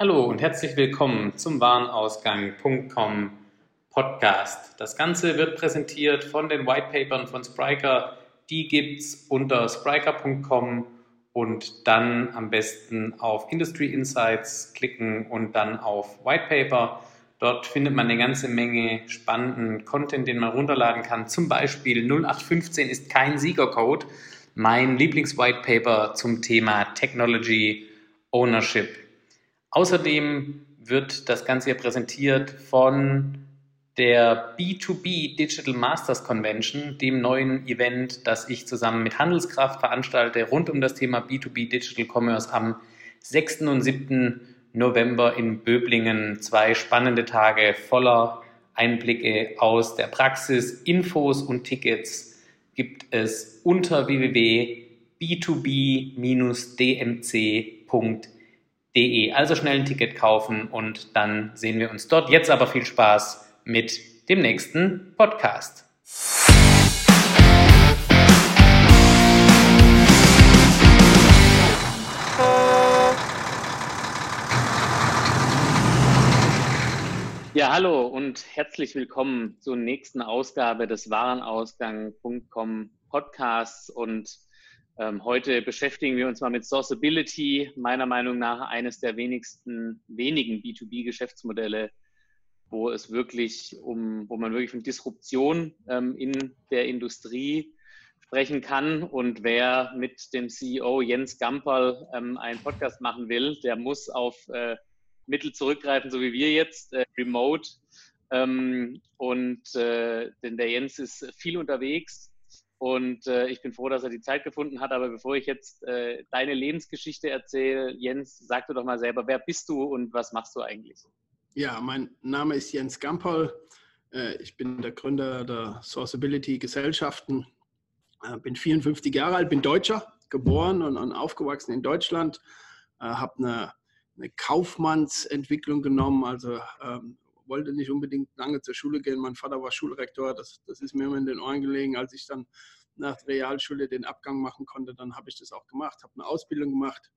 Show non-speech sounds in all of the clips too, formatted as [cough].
Hallo und herzlich willkommen zum Warenausgang.com Podcast. Das Ganze wird präsentiert von den Whitepapern von Spriker. Die gibt es unter spriker.com und dann am besten auf Industry Insights klicken und dann auf Whitepaper. Dort findet man eine ganze Menge spannenden Content, den man runterladen kann. Zum Beispiel 0815 ist kein Siegercode. Mein Lieblings-Whitepaper zum Thema Technology Ownership Außerdem wird das Ganze hier präsentiert von der B2B Digital Masters Convention, dem neuen Event, das ich zusammen mit Handelskraft veranstalte, rund um das Thema B2B Digital Commerce am 6. und 7. November in Böblingen. Zwei spannende Tage voller Einblicke aus der Praxis. Infos und Tickets gibt es unter www.b2b-dmc.de www.ftf.de. Also schnell ein Ticket kaufen und dann sehen wir uns dort. Jetzt aber viel Spaß mit dem nächsten Podcast. Ja, hallo und herzlich willkommen zur nächsten Ausgabe des Warenausgang.com Podcasts und heute beschäftigen wir uns mal mit Sourceability, meiner Meinung nach eines der wenigsten, wenigen B2B-Geschäftsmodelle, wo es wirklich um, wo man wirklich von Disruption ähm, in der Industrie sprechen kann. Und wer mit dem CEO Jens Gamperl ähm, einen Podcast machen will, der muss auf äh, Mittel zurückgreifen, so wie wir jetzt, äh, remote. Ähm, und äh, denn der Jens ist viel unterwegs und äh, ich bin froh, dass er die Zeit gefunden hat. Aber bevor ich jetzt äh, deine Lebensgeschichte erzähle, Jens, sag du doch mal selber, wer bist du und was machst du eigentlich? Ja, mein Name ist Jens Gampol. Äh, ich bin der Gründer der Sourceability Gesellschaften. Äh, bin 54 Jahre alt, bin Deutscher, geboren und, und aufgewachsen in Deutschland. Äh, Habe eine, eine, Kaufmannsentwicklung genommen, also ähm, wollte nicht unbedingt lange zur Schule gehen. Mein Vater war Schulrektor, das, das ist mir immer in den Ohren gelegen. Als ich dann nach der Realschule den Abgang machen konnte, dann habe ich das auch gemacht, habe eine Ausbildung gemacht,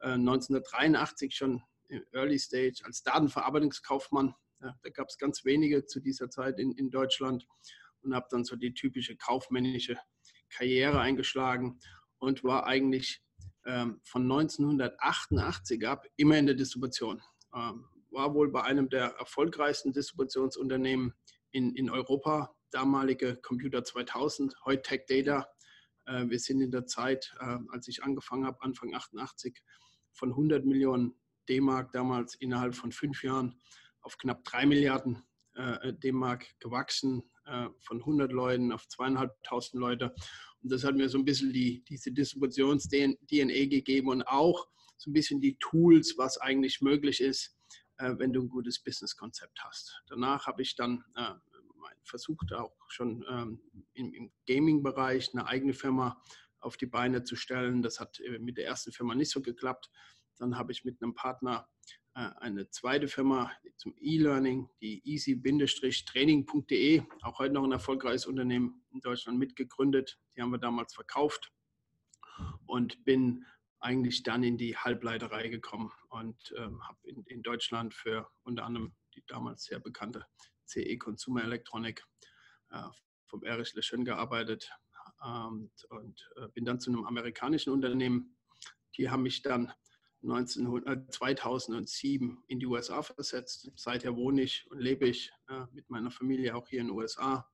äh, 1983 schon im Early Stage als Datenverarbeitungskaufmann. Ja, da gab es ganz wenige zu dieser Zeit in, in Deutschland und habe dann so die typische kaufmännische Karriere eingeschlagen und war eigentlich ähm, von 1988 ab immer in der Distribution. Ähm, war wohl bei einem der erfolgreichsten Distributionsunternehmen in, in Europa, damalige Computer 2000, heute Tech Data. Äh, wir sind in der Zeit, äh, als ich angefangen habe, Anfang 88, von 100 Millionen D-Mark damals innerhalb von fünf Jahren auf knapp drei Milliarden äh, D-Mark gewachsen, von 100 Leuten auf zweieinhalbtausend Leute. Und das hat mir so ein bisschen die, diese Distributions-DNA gegeben und auch so ein bisschen die Tools, was eigentlich möglich ist, äh, wenn du ein gutes Businesskonzept hast. Danach habe ich dann äh, versucht, auch schon ähm, im, im Gaming-Bereich eine eigene Firma auf die Beine zu stellen. Das hat äh, mit der ersten Firma nicht so geklappt. Dann habe ich mit einem Partner eine zweite Firma zum E-Learning, die easy-training.de, auch heute noch ein erfolgreiches Unternehmen in Deutschland mitgegründet. Die haben wir damals verkauft und bin eigentlich dann in die Halbleiterei gekommen und ähm, habe in, in, Deutschland für unter anderem die damals sehr bekannte CE Consumer Electronic äh, vom Erich Leschön gearbeitet ähm, und äh, bin dann zu einem amerikanischen Unternehmen. Die haben mich dann 1900, 2007 in die USA versetzt. Seither wohne ich und lebe ich äh, mit meiner Familie auch hier in den USA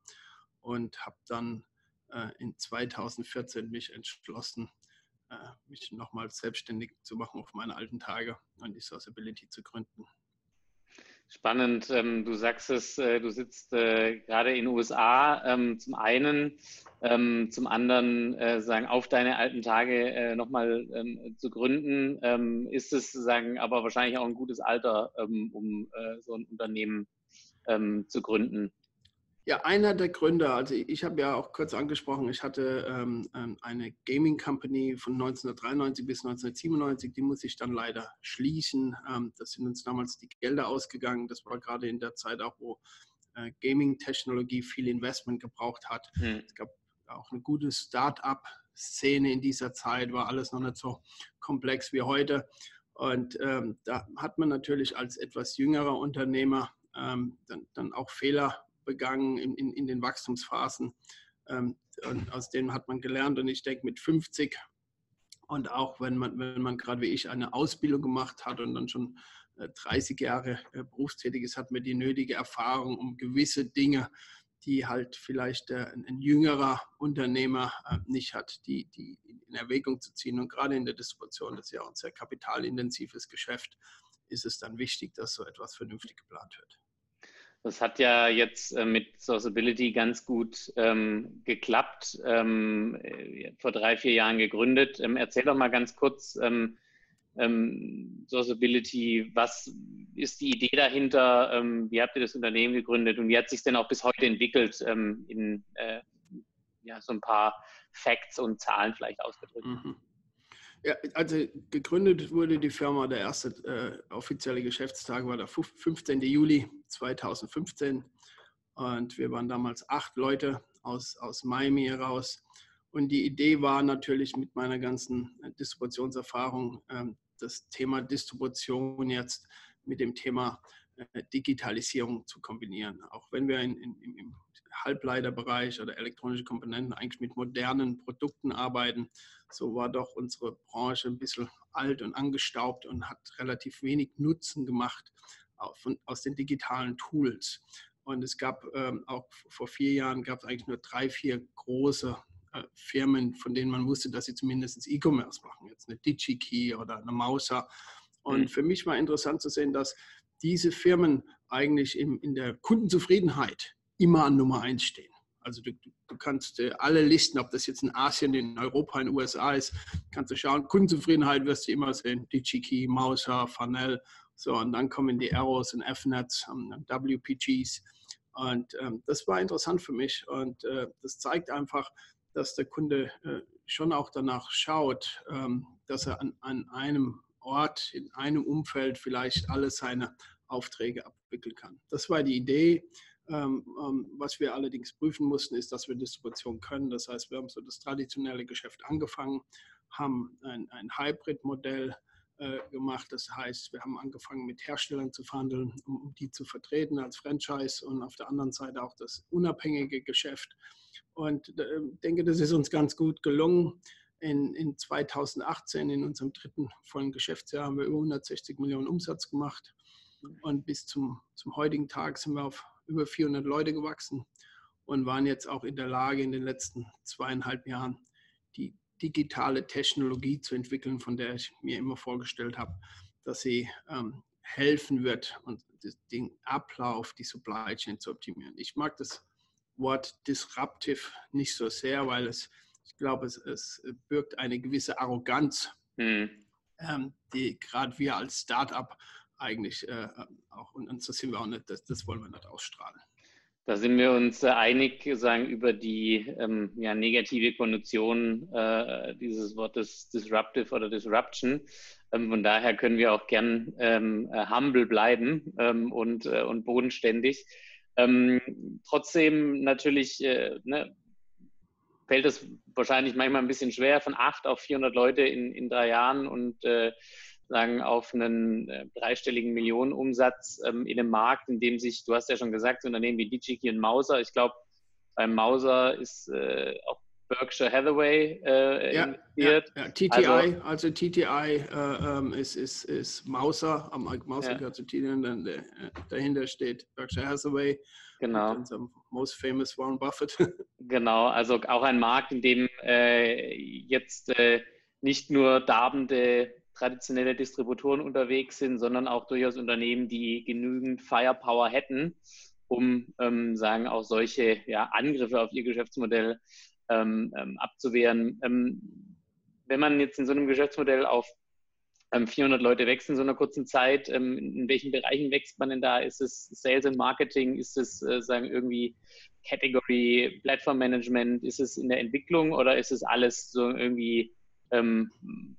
und habe dann äh, in 2014 mich entschlossen, äh, mich nochmal selbstständig zu machen auf meine alten Tage und die Sourceability zu gründen. Spannend. Ähm, du sagst es, äh, du sitzt äh, gerade in den USA. Ähm, zum einen, ähm, zum anderen sagen, auf deine alten Tage nochmal zu gründen, ist es sagen, aber wahrscheinlich auch ein gutes Alter, um so ein Unternehmen zu gründen. Ja, einer der Gründer, also ich habe ja auch kurz angesprochen, ich hatte ähm, ähm eine Gaming Company von 1993 bis 1997, die muss ich dann leider schließen. Ähm, das sind uns damals die Gelder ausgegangen. Das war gerade in der Zeit auch, wo äh, Gaming-Technologie viel Investment gebraucht hat. Hm. Es gab auch eine gute Start-up-Szene in dieser Zeit, war alles noch nicht so komplex wie heute. Und ähm, da hat man natürlich als etwas jüngerer Unternehmer ähm, dann, dann, auch Fehler begangen in, in, in den Wachstumsphasen. Ähm, und aus denen hat man gelernt. Und ich denke, mit 50 und auch wenn man, wenn man gerade wie ich eine Ausbildung gemacht hat und dann schon 30 äh, Jahre äh, berufstätig ist, hat man die nötige Erfahrung, um gewisse Dinge, die halt vielleicht äh, ein, jüngerer Unternehmer nicht hat, die, die in Erwägung zu ziehen. Und gerade in der Distribution, das ist ja auch ein sehr kapitalintensives Geschäft, ist es dann wichtig, dass so etwas vernünftig geplant wird. Das hat ja jetzt äh, mit Sourceability ganz gut ähm, geklappt. Ähm, äh, vor drei, vier Jahren gegründet. Ähm, erzähl doch mal ganz kurz, ähm, ähm, Sourceability, was ist die Idee dahinter? Ähm, wie habt ihr das Unternehmen gegründet und wie hat sich denn auch bis heute entwickelt in äh, ja, so ein paar Facts und Zahlen vielleicht ausgedrückt? Mhm. Ja, also gegründet wurde die Firma, der erste äh, offizielle Geschäftstag war der 15. Juli 2015 und wir waren damals acht Leute aus, aus Miami heraus. Und die Idee war natürlich mit meiner ganzen Distributionserfahrung ähm, das Thema Distribution jetzt mit dem Thema äh, Digitalisierung zu kombinieren. Auch wenn wir in, in, im Halbleiterbereich oder elektronische Komponenten eigentlich mit modernen Produkten arbeiten, so war doch unsere Branche ein bisschen alt und angestaubt und hat relativ wenig Nutzen gemacht aus den digitalen Tools. Und es gab ähm, auch vor vier Jahren gab es eigentlich nur drei, vier große äh, Firmen, von denen man wusste, dass sie zumindest E-Commerce machen. Jetzt eine DigiKey oder eine Mauser. Und mhm. für mich war interessant zu sehen, dass diese Firmen eigentlich in, in der Kundenzufriedenheit immer an Nummer eins stehen. Also du, du, kannst äh, alle Listen, ob das jetzt in Asien, in Europa, in den USA ist, kannst du schauen. Kundenzufriedenheit wirst du immer sehen. DigiKey, Mauser, Fanel. So, und dann kommen die Arrows und Fnets, ähm, WPGs. Und ähm, das war interessant für mich. Und äh, das zeigt einfach, dass der Kunde äh, schon auch danach schaut, ähm, dass er an, an einem Ort, in einem Umfeld vielleicht alle seine Aufträge abwickeln kann. Das war die Idee. Ähm, ähm, was wir allerdings prüfen mussten, ist, dass wir Distribution können. Das heißt, wir haben so das traditionelle Geschäft angefangen, haben ein, ein Hybrid-Modell äh, gemacht. Das heißt, wir haben angefangen mit Herstellern zu verhandeln, um, um, die zu vertreten als Franchise und auf der anderen Seite auch das unabhängige Geschäft. Und ich äh, denke, das ist uns ganz gut gelungen. In, in 2018, in unserem dritten vollen Geschäftsjahr, haben wir über 160 Millionen Umsatz gemacht. Und bis zum, zum heutigen Tag sind wir auf über 400 Leute gewachsen und waren jetzt auch in der Lage, in den letzten zweieinhalb Jahren die digitale Technologie zu entwickeln, von der ich mir immer vorgestellt habe, dass sie ähm, helfen wird und den Ablauf, die Supply Chain zu optimieren. Ich mag das Wort disruptive nicht so sehr, weil es, ich glaube, es, es birgt eine gewisse Arroganz, mhm. ähm, die gerade wir als Startup eigentlich äh, auch, und, so sind wir auch nicht, das, das wollen wir nicht ausstrahlen. Da sind wir uns äh, einig, sagen über die ähm, ja, negative Konnotation äh, dieses Wortes Disruptive oder Disruption. Ähm, von daher können wir auch gern ähm, äh, humble bleiben ähm, und, äh, und bodenständig. Ähm, trotzdem natürlich äh, ne, fällt es wahrscheinlich manchmal ein bisschen schwer, von acht auf 400 Leute in, in drei Jahren und äh, sagen, auf einen äh, dreistelligen Millionenumsatz ähm, in einem Markt, in dem sich, du hast ja schon gesagt, Unternehmen wie DigiKey und Mauser, ich glaube, beim Mauser ist äh, auch Berkshire Hathaway äh, ja, investiert. Ja, ja. TTI, also, also TTI äh, ähm, ist, ist, ist Mauser, am Mauser ja. gehört zu TTI, dann äh, dahinter steht Berkshire Hathaway. Genau. most famous Warren Buffett. [laughs] genau, also auch ein Markt, in dem äh, jetzt äh, nicht nur darbende traditionelle Distributoren unterwegs sind, sondern auch durchaus Unternehmen, die genügend Firepower hätten, um ähm, sagen auch solche ja, Angriffe auf ihr Geschäftsmodell ähm, ähm, abzuwehren. Ähm, wenn man jetzt in so einem Geschäftsmodell auf 400 ähm, Leute wächst in so einer kurzen Zeit, in welchen Bereichen wächst man denn da? Ist es Sales and Marketing? Ist es äh, sagen irgendwie Category, Platform Management? Ist es in der Entwicklung oder ist es alles so irgendwie ähm,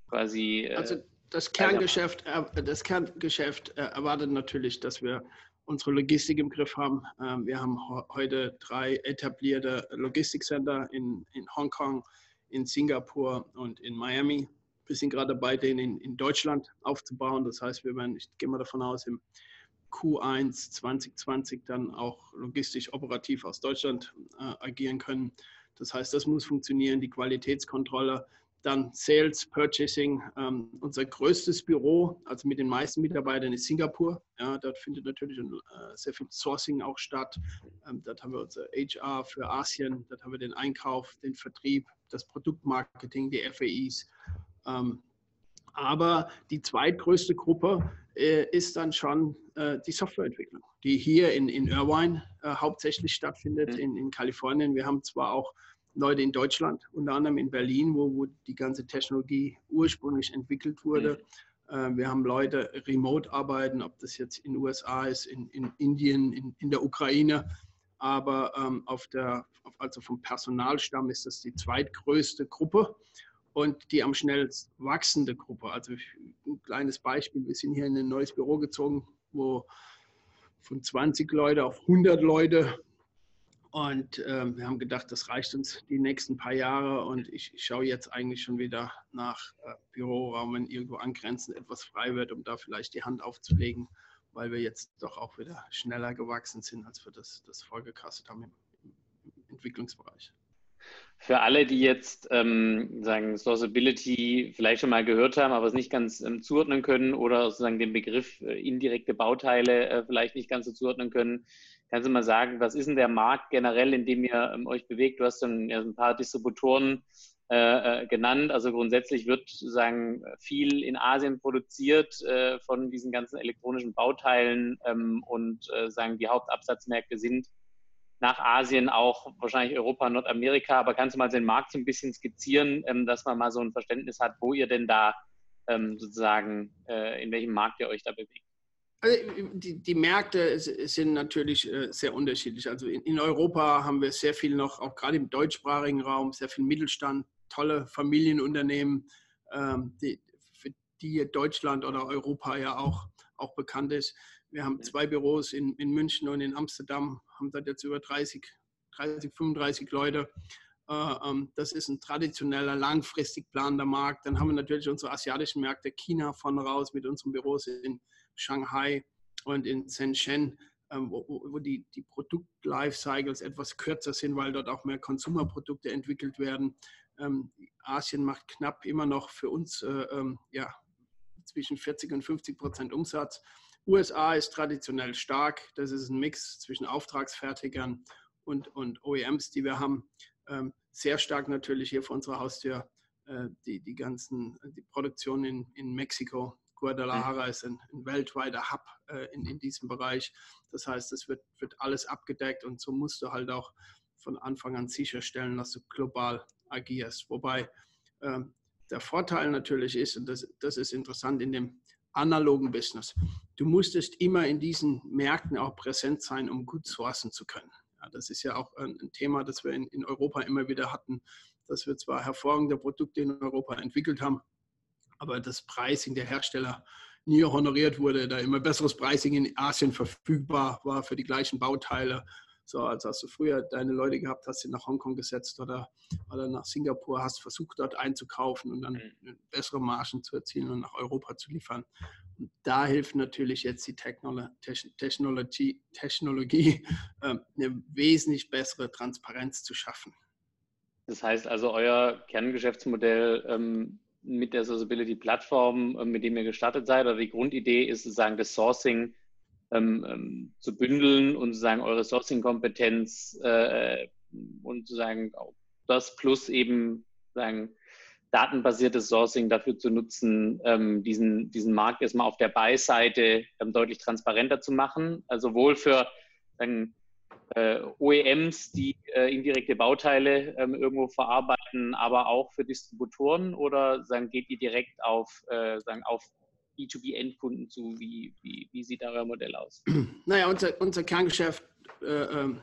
quasi. Äh, also das Kerngeschäft, das Kerngeschäft äh, erwartet natürlich, dass wir unsere Logistik im Griff haben. Ähm, wir haben heute drei etablierte Logistikcenter in, in Hongkong, in Singapur und in Miami. Wir sind gerade dabei, den in, in Deutschland aufzubauen. Das heißt, wir werden, ich gehe mal davon aus, im Q1 2020 dann auch logistisch operativ aus Deutschland äh, agieren können. Das heißt, das muss funktionieren, die Qualitätskontrolle, dann Sales, Purchasing. Ähm, unser größtes Büro, also mit den meisten Mitarbeitern, ist Singapur. Ja, dort findet natürlich äh, sehr viel Sourcing auch statt. Ähm, dort haben wir unser HR für Asien, dort haben wir den Einkauf, den Vertrieb, das Produktmarketing, die FAIs. Ähm, aber die zweitgrößte Gruppe äh, ist dann schon äh, die Softwareentwicklung, die hier in, in Irvine äh, hauptsächlich stattfindet, mhm. in, in Kalifornien. Wir haben zwar auch Leute in Deutschland, unter anderem in Berlin, wo, wo die ganze Technologie ursprünglich entwickelt wurde. Mhm. wir haben Leute remote arbeiten, ob das jetzt in den USA ist, in, in Indien, in, in der Ukraine. Aber ähm, auf der, also vom Personalstamm ist das die zweitgrößte Gruppe und die am schnellst wachsende Gruppe. Also ein kleines Beispiel, wir sind hier in ein neues Büro gezogen, wo von 20 Leute auf 100 Leute und äh, wir haben gedacht, das reicht uns die nächsten paar Jahre. Und ich, ich schaue jetzt eigentlich schon wieder nach äh, Büroraum, wenn irgendwo angrenzend etwas frei wird, um da vielleicht die Hand aufzulegen, weil wir jetzt doch auch wieder schneller gewachsen sind, als wir das, das vorgekastet haben im, im Entwicklungsbereich. Für alle, die jetzt ähm, sagen Sourceability vielleicht schon mal gehört haben, aber es nicht ganz ähm, zuordnen können oder sozusagen den Begriff äh, indirekte Bauteile äh, vielleicht nicht ganz so zuordnen können, kannst du mal sagen, was ist denn der Markt generell, in dem ihr ähm, euch bewegt? Du hast dann ja, ein paar Distributoren äh, äh genannt. Also grundsätzlich wird sozusagen viel in Asien produziert äh, von diesen ganzen elektronischen Bauteilen ähm, und äh, sagen die Hauptabsatzmärkte sind nach Asien auch wahrscheinlich Europa, Nordamerika. Aber kannst du mal den Markt so ein bisschen skizzieren, ähm, dass man mal so ein Verständnis hat, wo ihr denn da ähm, sozusagen, äh, in welchem Markt ihr euch da bewegt? Also die, die, Märkte sind natürlich äh, sehr unterschiedlich. Also in, in, Europa haben wir sehr viel noch, auch gerade im deutschsprachigen Raum, sehr viel Mittelstand, tolle Familienunternehmen, ähm, die, für die Deutschland oder Europa ja auch, auch bekannt ist. Wir haben zwei Büros in, in München und in Amsterdam, haben dort jetzt über 30, 30 35 Leute. Äh, ähm, das ist ein traditioneller, langfristig planender Markt. Dann haben wir natürlich unsere asiatischen Märkte, China von raus mit unseren Büros in Shanghai und in Shenzhen, ähm, wo, wo die, die Produkt-Lifecycles etwas kürzer sind, weil dort auch mehr Konsumerprodukte entwickelt werden. Ähm, Asien macht knapp immer noch für uns äh, ja, zwischen 40 und 50 Prozent Umsatz. USA ist traditionell stark. Das ist ein Mix zwischen Auftragsfertigern und, und OEMs, die wir haben. Ähm, sehr stark natürlich hier vor unserer Haustür äh, die, die ganzen die Produktion in, in Mexiko. Guadalajara ist ein, ein weltweiter Hub äh, in, in diesem Bereich. Das heißt, es wird, wird alles abgedeckt und so musst du halt auch von Anfang an sicherstellen, dass du global agierst. Wobei ähm, der Vorteil natürlich ist, und das, das ist interessant in dem analogen Business. Du musstest immer in diesen Märkten auch präsent sein, um gut sourcen zu können. Ja, das ist ja auch ein, ein Thema, das wir in, in, Europa immer wieder hatten, dass wir zwar hervorragende Produkte in Europa entwickelt haben, aber das Pricing der Hersteller nie honoriert wurde, da immer besseres Pricing in Asien verfügbar war für die gleichen Bauteile so, als hast du früher deine Leute gehabt, hast sie nach Hongkong gesetzt oder, oder nach Singapur, hast versucht, dort einzukaufen und dann mhm. bessere Margen zu erzielen und nach Europa zu liefern. Und da hilft natürlich jetzt die Technologie, Technologie äh, eine wesentlich bessere Transparenz zu schaffen. Das heißt also, euer Kerngeschäftsmodell ähm, mit der Sociability-Plattform, äh, mit dem ihr gestartet seid, oder die Grundidee ist sozusagen das Sourcing ähm, ähm, zu bündeln und sozusagen eure Sourcing-Kompetenz äh, und sozusagen das plus eben sagen, datenbasiertes Sourcing dafür zu nutzen, ähm, diesen, diesen Markt erstmal auf der Buy-Seite ähm, deutlich transparenter zu machen. Also sowohl für sagen, OEMs, die äh, indirekte Bauteile ähm, irgendwo verarbeiten, aber auch für Distributoren oder sagen, geht ihr direkt auf, äh, sagen, auf B2B-Endkunden zu? Wie, wie, wie sieht da euer Modell aus? [clears throat] Naja, unser, unser Kerngeschäft äh, ähm,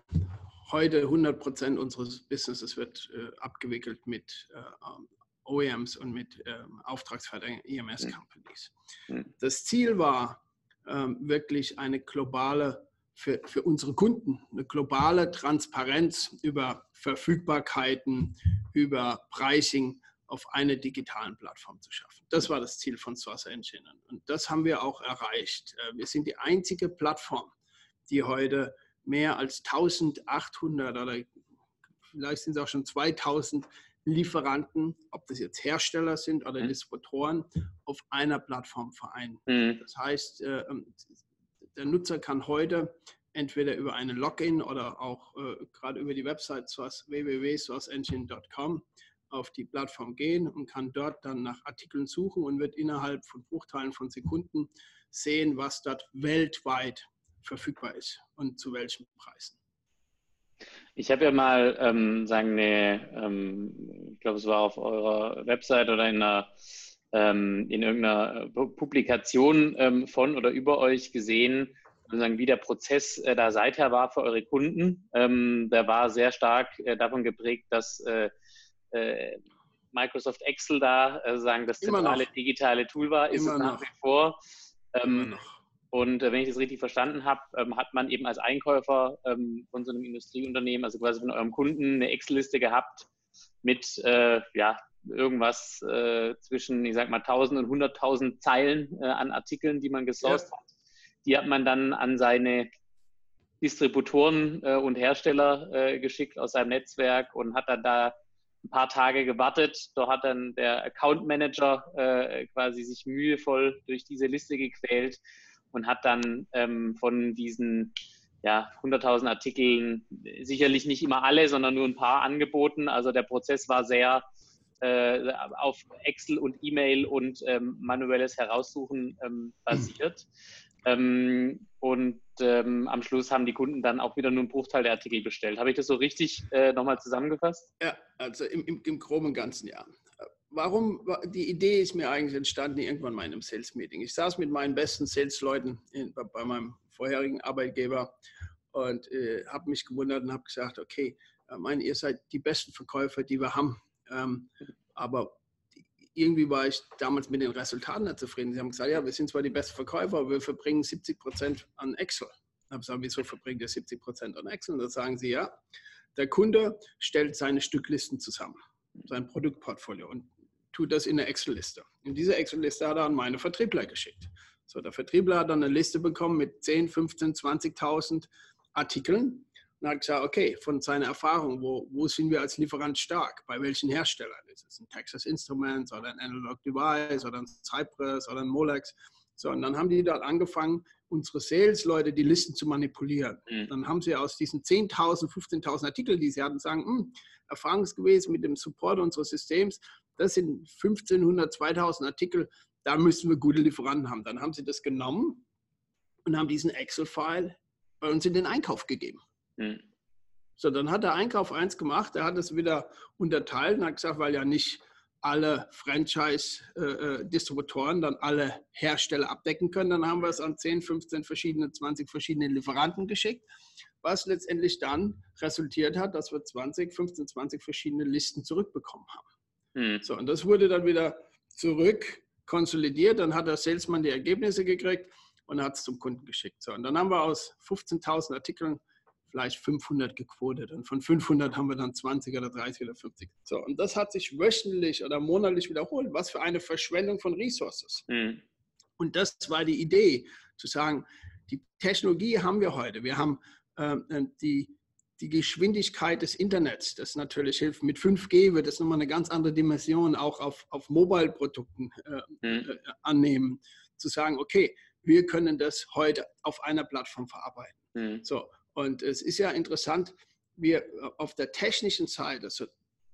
heute 100 Prozent unseres Businesses wird äh, abgewickelt mit äh, ähm, OEMs und mit ähm, Auftragsfertigern, EMS-Companies. Mhm. Das Ziel war wirklich eine globale, für, für unsere Kunden, eine globale Transparenz über Verfügbarkeiten, über Pricing auf einer digitalen Plattform zu schaffen. Das war das Ziel von Source Engine und das haben wir auch erreicht. Äh, wir sind die einzige Plattform, die heute mehr als 1800 oder vielleicht sind es auch schon 2000 Lieferanten, ob das jetzt Hersteller sind oder mhm. Distributoren, auf einer Plattform vereinen. Mhm. Das heißt, äh, ähm, der Nutzer kann heute entweder über einen Login oder auch äh, gerade über die Website www.sourceengine.com auf die Plattform gehen und kann dort dann nach Artikeln suchen und wird innerhalb von Bruchteilen von Sekunden sehen, was dort weltweit verfügbar ist und zu welchen Preisen. Ich habe ja mal ähm, sagen eine, ähm, ich glaube, es war auf eurer Website oder in einer ähm, in irgendeiner Publikation ähm, von oder über euch gesehen, sagen, wie der Prozess äh, da seither war für eure Kunden. Ähm, der war sehr stark äh, davon geprägt, dass äh, äh Microsoft Excel da äh, sagen das zentrale digitale Tool war, ist Immer es nach noch. wie vor. Ähm, und äh, wenn ich das richtig verstanden habe, ähm, hat man eben als Einkäufer ähm, von so einem Industrieunternehmen, also quasi von eurem Kunden, eine Excel-Liste gehabt mit äh, ja, irgendwas äh, zwischen, ich sag mal, 1000 und 100.000 Zeilen äh, an Artikeln, die man gesourced ja. hat. Die hat man dann an seine Distributoren äh, und Hersteller äh, geschickt aus seinem Netzwerk und hat dann da ein paar Tage gewartet. Dort hat dann der Account Manager quasi sich mühevoll durch diese Liste gequält und hat dann ähm, von diesen ja, 100.000 Artikeln sicherlich nicht immer alle, sondern nur ein paar angeboten. Also der Prozess war sehr äh, auf Excel und E-Mail und ähm, manuelles Heraussuchen ähm, basiert. Ähm, und ähm, am Schluss haben die Kunden dann auch wieder nur einen Bruchteil der Artikel bestellt. Habe ich das so richtig äh, nochmal zusammengefasst? Ja, also im, im, im groben ganzen Jahr warum, die Idee ist mir eigentlich entstanden irgendwann mal in einem Sales-Meeting. Ich saß mit meinen besten Sales-Leuten bei meinem vorherigen Arbeitgeber und äh, habe mich gewundert und habe gesagt, okay, ich meine, ihr seid die besten Verkäufer, die wir haben. Ähm, aber irgendwie war ich damals mit den Resultaten nicht zufrieden. Sie haben gesagt, ja, wir sind zwar die besten Verkäufer, aber wir verbringen 70 Prozent an Excel. Ich habe gesagt, wieso verbringt ihr 70 Prozent an Excel? Und da sagen sie, ja, der Kunde stellt seine Stücklisten zusammen, sein Produktportfolio. Und tut das in eine Excel-Liste. In diese Excel-Liste hat er an meine Vertriebler geschickt. So, der Vertriebler hat dann eine Liste bekommen mit 10, 15, 20.000 Artikeln und hat gesagt, okay, von seiner Erfahrung, wo, wo sind wir als Lieferant stark? Bei welchen Herstellern? Ist es ein Texas Instruments oder ein Analog Device oder ein Cypress oder ein Molex? So, und dann haben die dort angefangen, unsere Sales-Leute die Listen zu manipulieren. Mhm. Dann haben sie aus diesen 10.000, 15.000 Artikeln, die sie hatten, sagen, hm, erfahrungsgemäß mit dem Support unseres Systems, das sind 1500, 2000 Artikel, da müssen wir gute Lieferanten haben. Dann haben sie das genommen und haben diesen Excel-File bei uns in den Einkauf gegeben. Mhm. So, dann hat der Einkauf eins gemacht, er hat es wieder unterteilt und hat gesagt, weil ja nicht alle Franchise-Distributoren dann alle Hersteller abdecken können. Dann haben wir es an 10, 15 verschiedene, 20 verschiedene Lieferanten geschickt, was letztendlich dann resultiert hat, dass wir 20, 15, 20 verschiedene Listen zurückbekommen haben. Mhm. So, und das wurde dann wieder zurück konsolidiert. Dann hat der Salesman die Ergebnisse gekriegt und hat es zum Kunden geschickt. So, und dann haben wir aus 15.000 Artikeln vielleicht 500 gequotet. Und von 500 haben wir dann 20 oder 30 oder 50. So, und das hat sich wöchentlich oder monatlich wiederholt. Was für eine Verschwendung von Resources. Mhm. Und das war die Idee, zu sagen, die Technologie haben wir heute. Wir haben ähm, äh, die, die Geschwindigkeit des Internets, das natürlich hilft. Mit 5G wird es nochmal eine ganz andere Dimension auch auf, auf Mobile-Produkten äh, mhm. äh, annehmen. Zu sagen, okay, wir können das heute auf einer Plattform verarbeiten. Mhm. So, und es ist ja interessant, wir auf der technischen Seite also,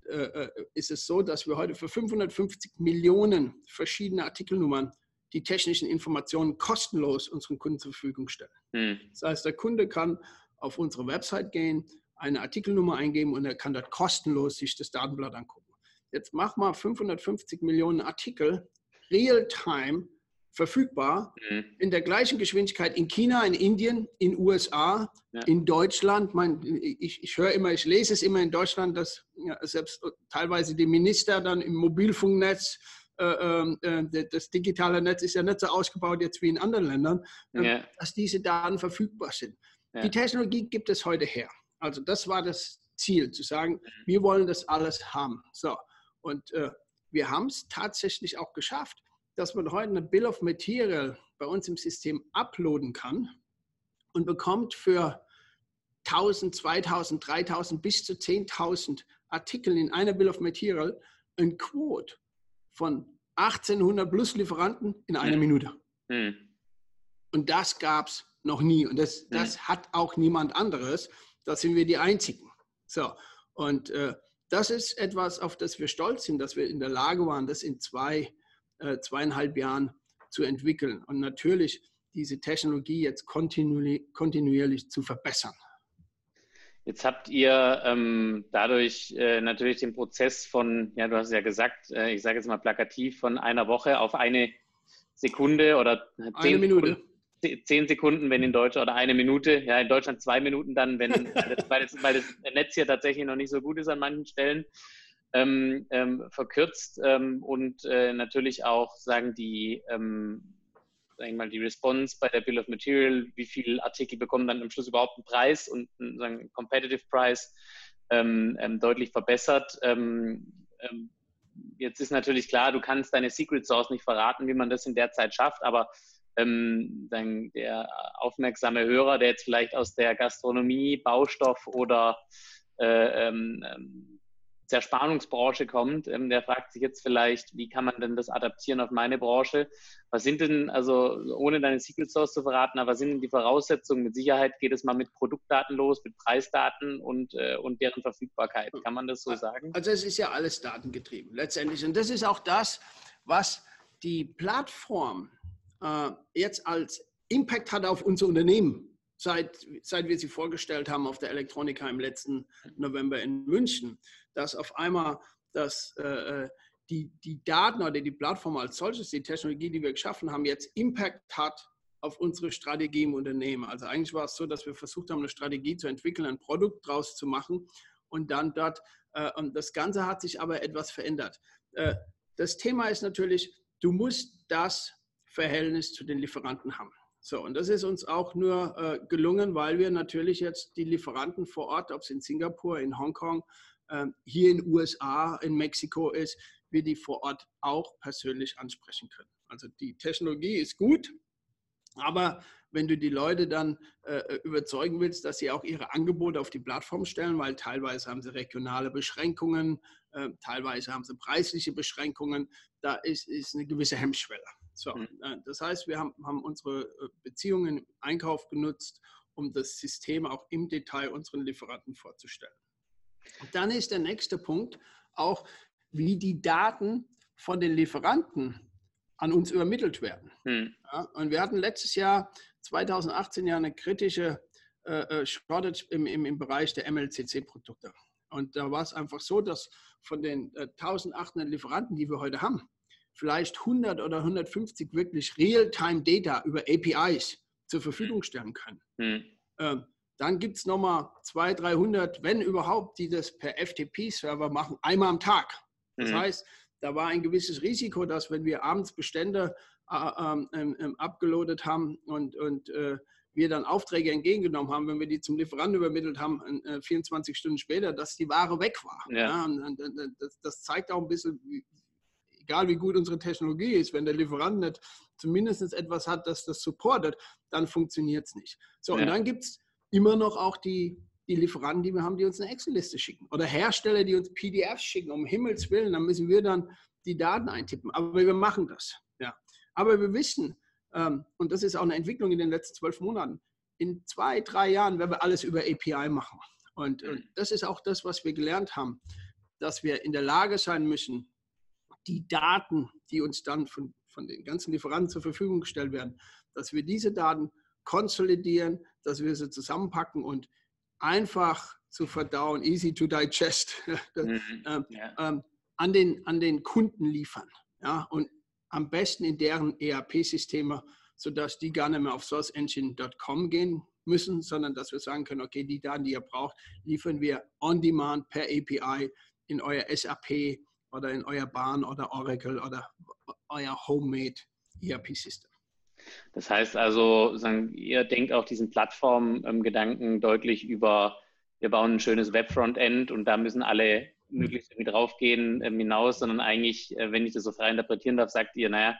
äh, äh, ist es so, dass wir heute für 550 Millionen verschiedene Artikelnummern die technischen Informationen kostenlos unseren Kunden zur Verfügung stellen. Hm. Das heißt, der Kunde kann auf unsere Website gehen, eine Artikelnummer eingeben und er kann dort kostenlos sich das Datenblatt angucken. Jetzt mach mal 550 Millionen Artikel real-time verfügbar mhm. in der gleichen Geschwindigkeit in China, in Indien, in USA, ja. in Deutschland. Mein, ich, ich höre immer, ich lese es immer in Deutschland, dass ja, selbst teilweise die Minister dann im Mobilfunknetz äh, ähm, äh, das digitale Netz ist ja nicht so ausgebaut jetzt wie in anderen Ländern, äh, ja. dass diese Daten verfügbar sind. Die Technologie gibt es heute her. Also das war das Ziel, zu sagen, mhm. wir wollen das alles haben. So, und äh, wir haben es tatsächlich auch geschafft, dass man heute eine Bill of Material bei uns im System uploaden kann und bekommt für 1000, 2000, 3000 bis zu 10.000 Artikel in einer Bill of Material ein Quote von 1800 plus Lieferanten in einer mhm. Minute. Mhm. Und das gab es noch nie. Und das, mhm. das hat auch niemand anderes. Da sind wir die Einzigen. So, und äh, das ist etwas, auf das wir stolz sind, dass wir in der Lage waren, das in zwei, äh, zweieinhalb Jahren zu entwickeln. Und natürlich diese Technologie jetzt kontinuierlich, kontinuierlich zu verbessern. Jetzt habt ihr ähm, dadurch äh, natürlich den Prozess von, ja, du hast ja gesagt, äh, ich sage jetzt mal plakativ, von einer Woche auf eine Sekunde oder zehn eine Minute. Sekunden, zehn Sekunden, wenn in Deutschland, oder eine Minute, ja, in Deutschland zwei Minuten dann, wenn, [laughs] weil, das, weil das Netz hier tatsächlich noch nicht so gut ist an manchen Stellen, ähm, ähm, verkürzt ähm, und äh, natürlich auch, sagen die, ähm, sag ich mal, die Response bei der Bill of Material, wie viele Artikel bekommen dann am Schluss überhaupt einen Preis und einen, sagen, Competitive Price ähm, ähm, deutlich verbessert. Jetzt ist natürlich klar, du kannst deine Secret Source nicht verraten, wie man das in der Zeit schafft, aber dann der aufmerksame Hörer, der jetzt vielleicht aus der Gastronomie, Baustoff oder äh, ähm, Zerspannungsbranche kommt, ähm, der fragt sich jetzt vielleicht, wie kann man denn das adaptieren auf meine Branche? Was sind denn, also ohne deine Secret Source zu verraten, aber was sind denn die Voraussetzungen? Mit Sicherheit geht es mal mit Produktdaten los, mit Preisdaten und, äh, und deren Verfügbarkeit. Kann man das so sagen? Also es ist ja alles datengetrieben letztendlich. Und das ist auch das, was die Plattform äh, jetzt als Impact hat auf unser Unternehmen seit, seit wir sie vorgestellt haben auf der Elektronika im letzten November in München, dass auf einmal das, äh, äh, die, die Daten oder die Plattform als solches, die Technologie, die wir geschaffen haben, jetzt Impact hat auf unsere Strategie im Unternehmen. Also eigentlich war es so, dass wir versucht haben, eine Strategie zu entwickeln, ein Produkt draus zu machen und dann dort, äh, und das Ganze hat sich aber etwas verändert. Äh, das Thema ist natürlich, du musst das Verhältnis zu den Lieferanten haben. So, und das ist uns auch nur äh, gelungen, weil wir natürlich jetzt die Lieferanten vor Ort, ob es in Singapur, in Hongkong, hier in den USA, in Mexiko ist, wir die vor Ort auch persönlich ansprechen können. Also die Technologie ist gut, aber wenn du die Leute dann äh, überzeugen willst, dass sie auch ihre Angebote auf die Plattform stellen, weil teilweise haben sie regionale Beschränkungen, äh, teilweise haben sie preisliche Beschränkungen, da ist, ist eine gewisse Hemmschwelle. So, mhm. äh, das heißt, wir haben, haben unsere äh, Beziehungen im Einkauf genutzt, um das System auch im Detail unseren Lieferanten vorzustellen. Dann ist der nächste Punkt auch, wie die Daten von den Lieferanten an uns übermittelt werden. Mhm. Ja, und wir hatten letztes Jahr, 2018, ja eine kritische äh, äh, Shortage im, im, im Bereich der MLCC-Produkte. Und da war es einfach so, dass von den äh, 1800 Lieferanten, die wir heute haben, vielleicht 100 oder 150 wirklich Real-Time-Data über APIs zur Verfügung stellen können. Mhm. Ähm, dann gibt es nochmal 200, 300, wenn überhaupt, die das per FTP-Server machen, einmal am Tag. Das mhm. heißt, da war ein gewisses Risiko, dass wenn wir abends Bestände äh, ähm, ähm, ähm abgeloadet haben und, und äh, wir dann Aufträge entgegengenommen haben, wenn wir die zum Lieferanten übermittelt haben, äh, 24 Stunden später, dass die Ware weg war. Ja. Ja, und, und, und das, das, zeigt auch ein bisschen, egal wie gut unsere Technologie ist, wenn der Lieferant nicht zumindest etwas hat, das das supportet, dann funktioniert es nicht. So, ja. und dann gibt es immer noch auch die, die Lieferanten, die wir haben, die uns eine Excel-Liste schicken. Oder Hersteller, die uns PDFs schicken, um Himmels Willen, dann müssen wir dann die Daten eintippen. Aber wir machen das. Ja. Aber wir wissen, ähm, und das ist auch eine Entwicklung in den letzten zwölf Monaten, in zwei, drei Jahren werden wir alles über API machen. Und, und das ist auch das, was wir gelernt haben, dass wir in der Lage sein müssen, die Daten, die uns dann von, von den ganzen Lieferanten zur Verfügung gestellt werden, dass wir diese Daten konsolidieren, dass wir sie zusammenpacken und einfach zu verdauen, easy to digest, [laughs] mhm. ähm, ja. ähm, an, den, an den Kunden liefern. Ja? Und am besten in deren ERP-Systeme, sodass die gar nicht mehr auf sourceengine.com gehen müssen, sondern dass wir sagen können, okay, die Daten, die ihr braucht, liefern wir on demand per API in euer SAP oder in euer Bahn oder Oracle oder euer Homemade ERP-System. Das heißt also, ihr denkt auch diesen Plattform-Gedanken deutlich über, wir bauen ein schönes Web-Frontend und da müssen alle möglichst irgendwie draufgehen ähm, hinaus, sondern eigentlich, äh, wenn ich das so frei interpretieren darf, sagt ihr, naja,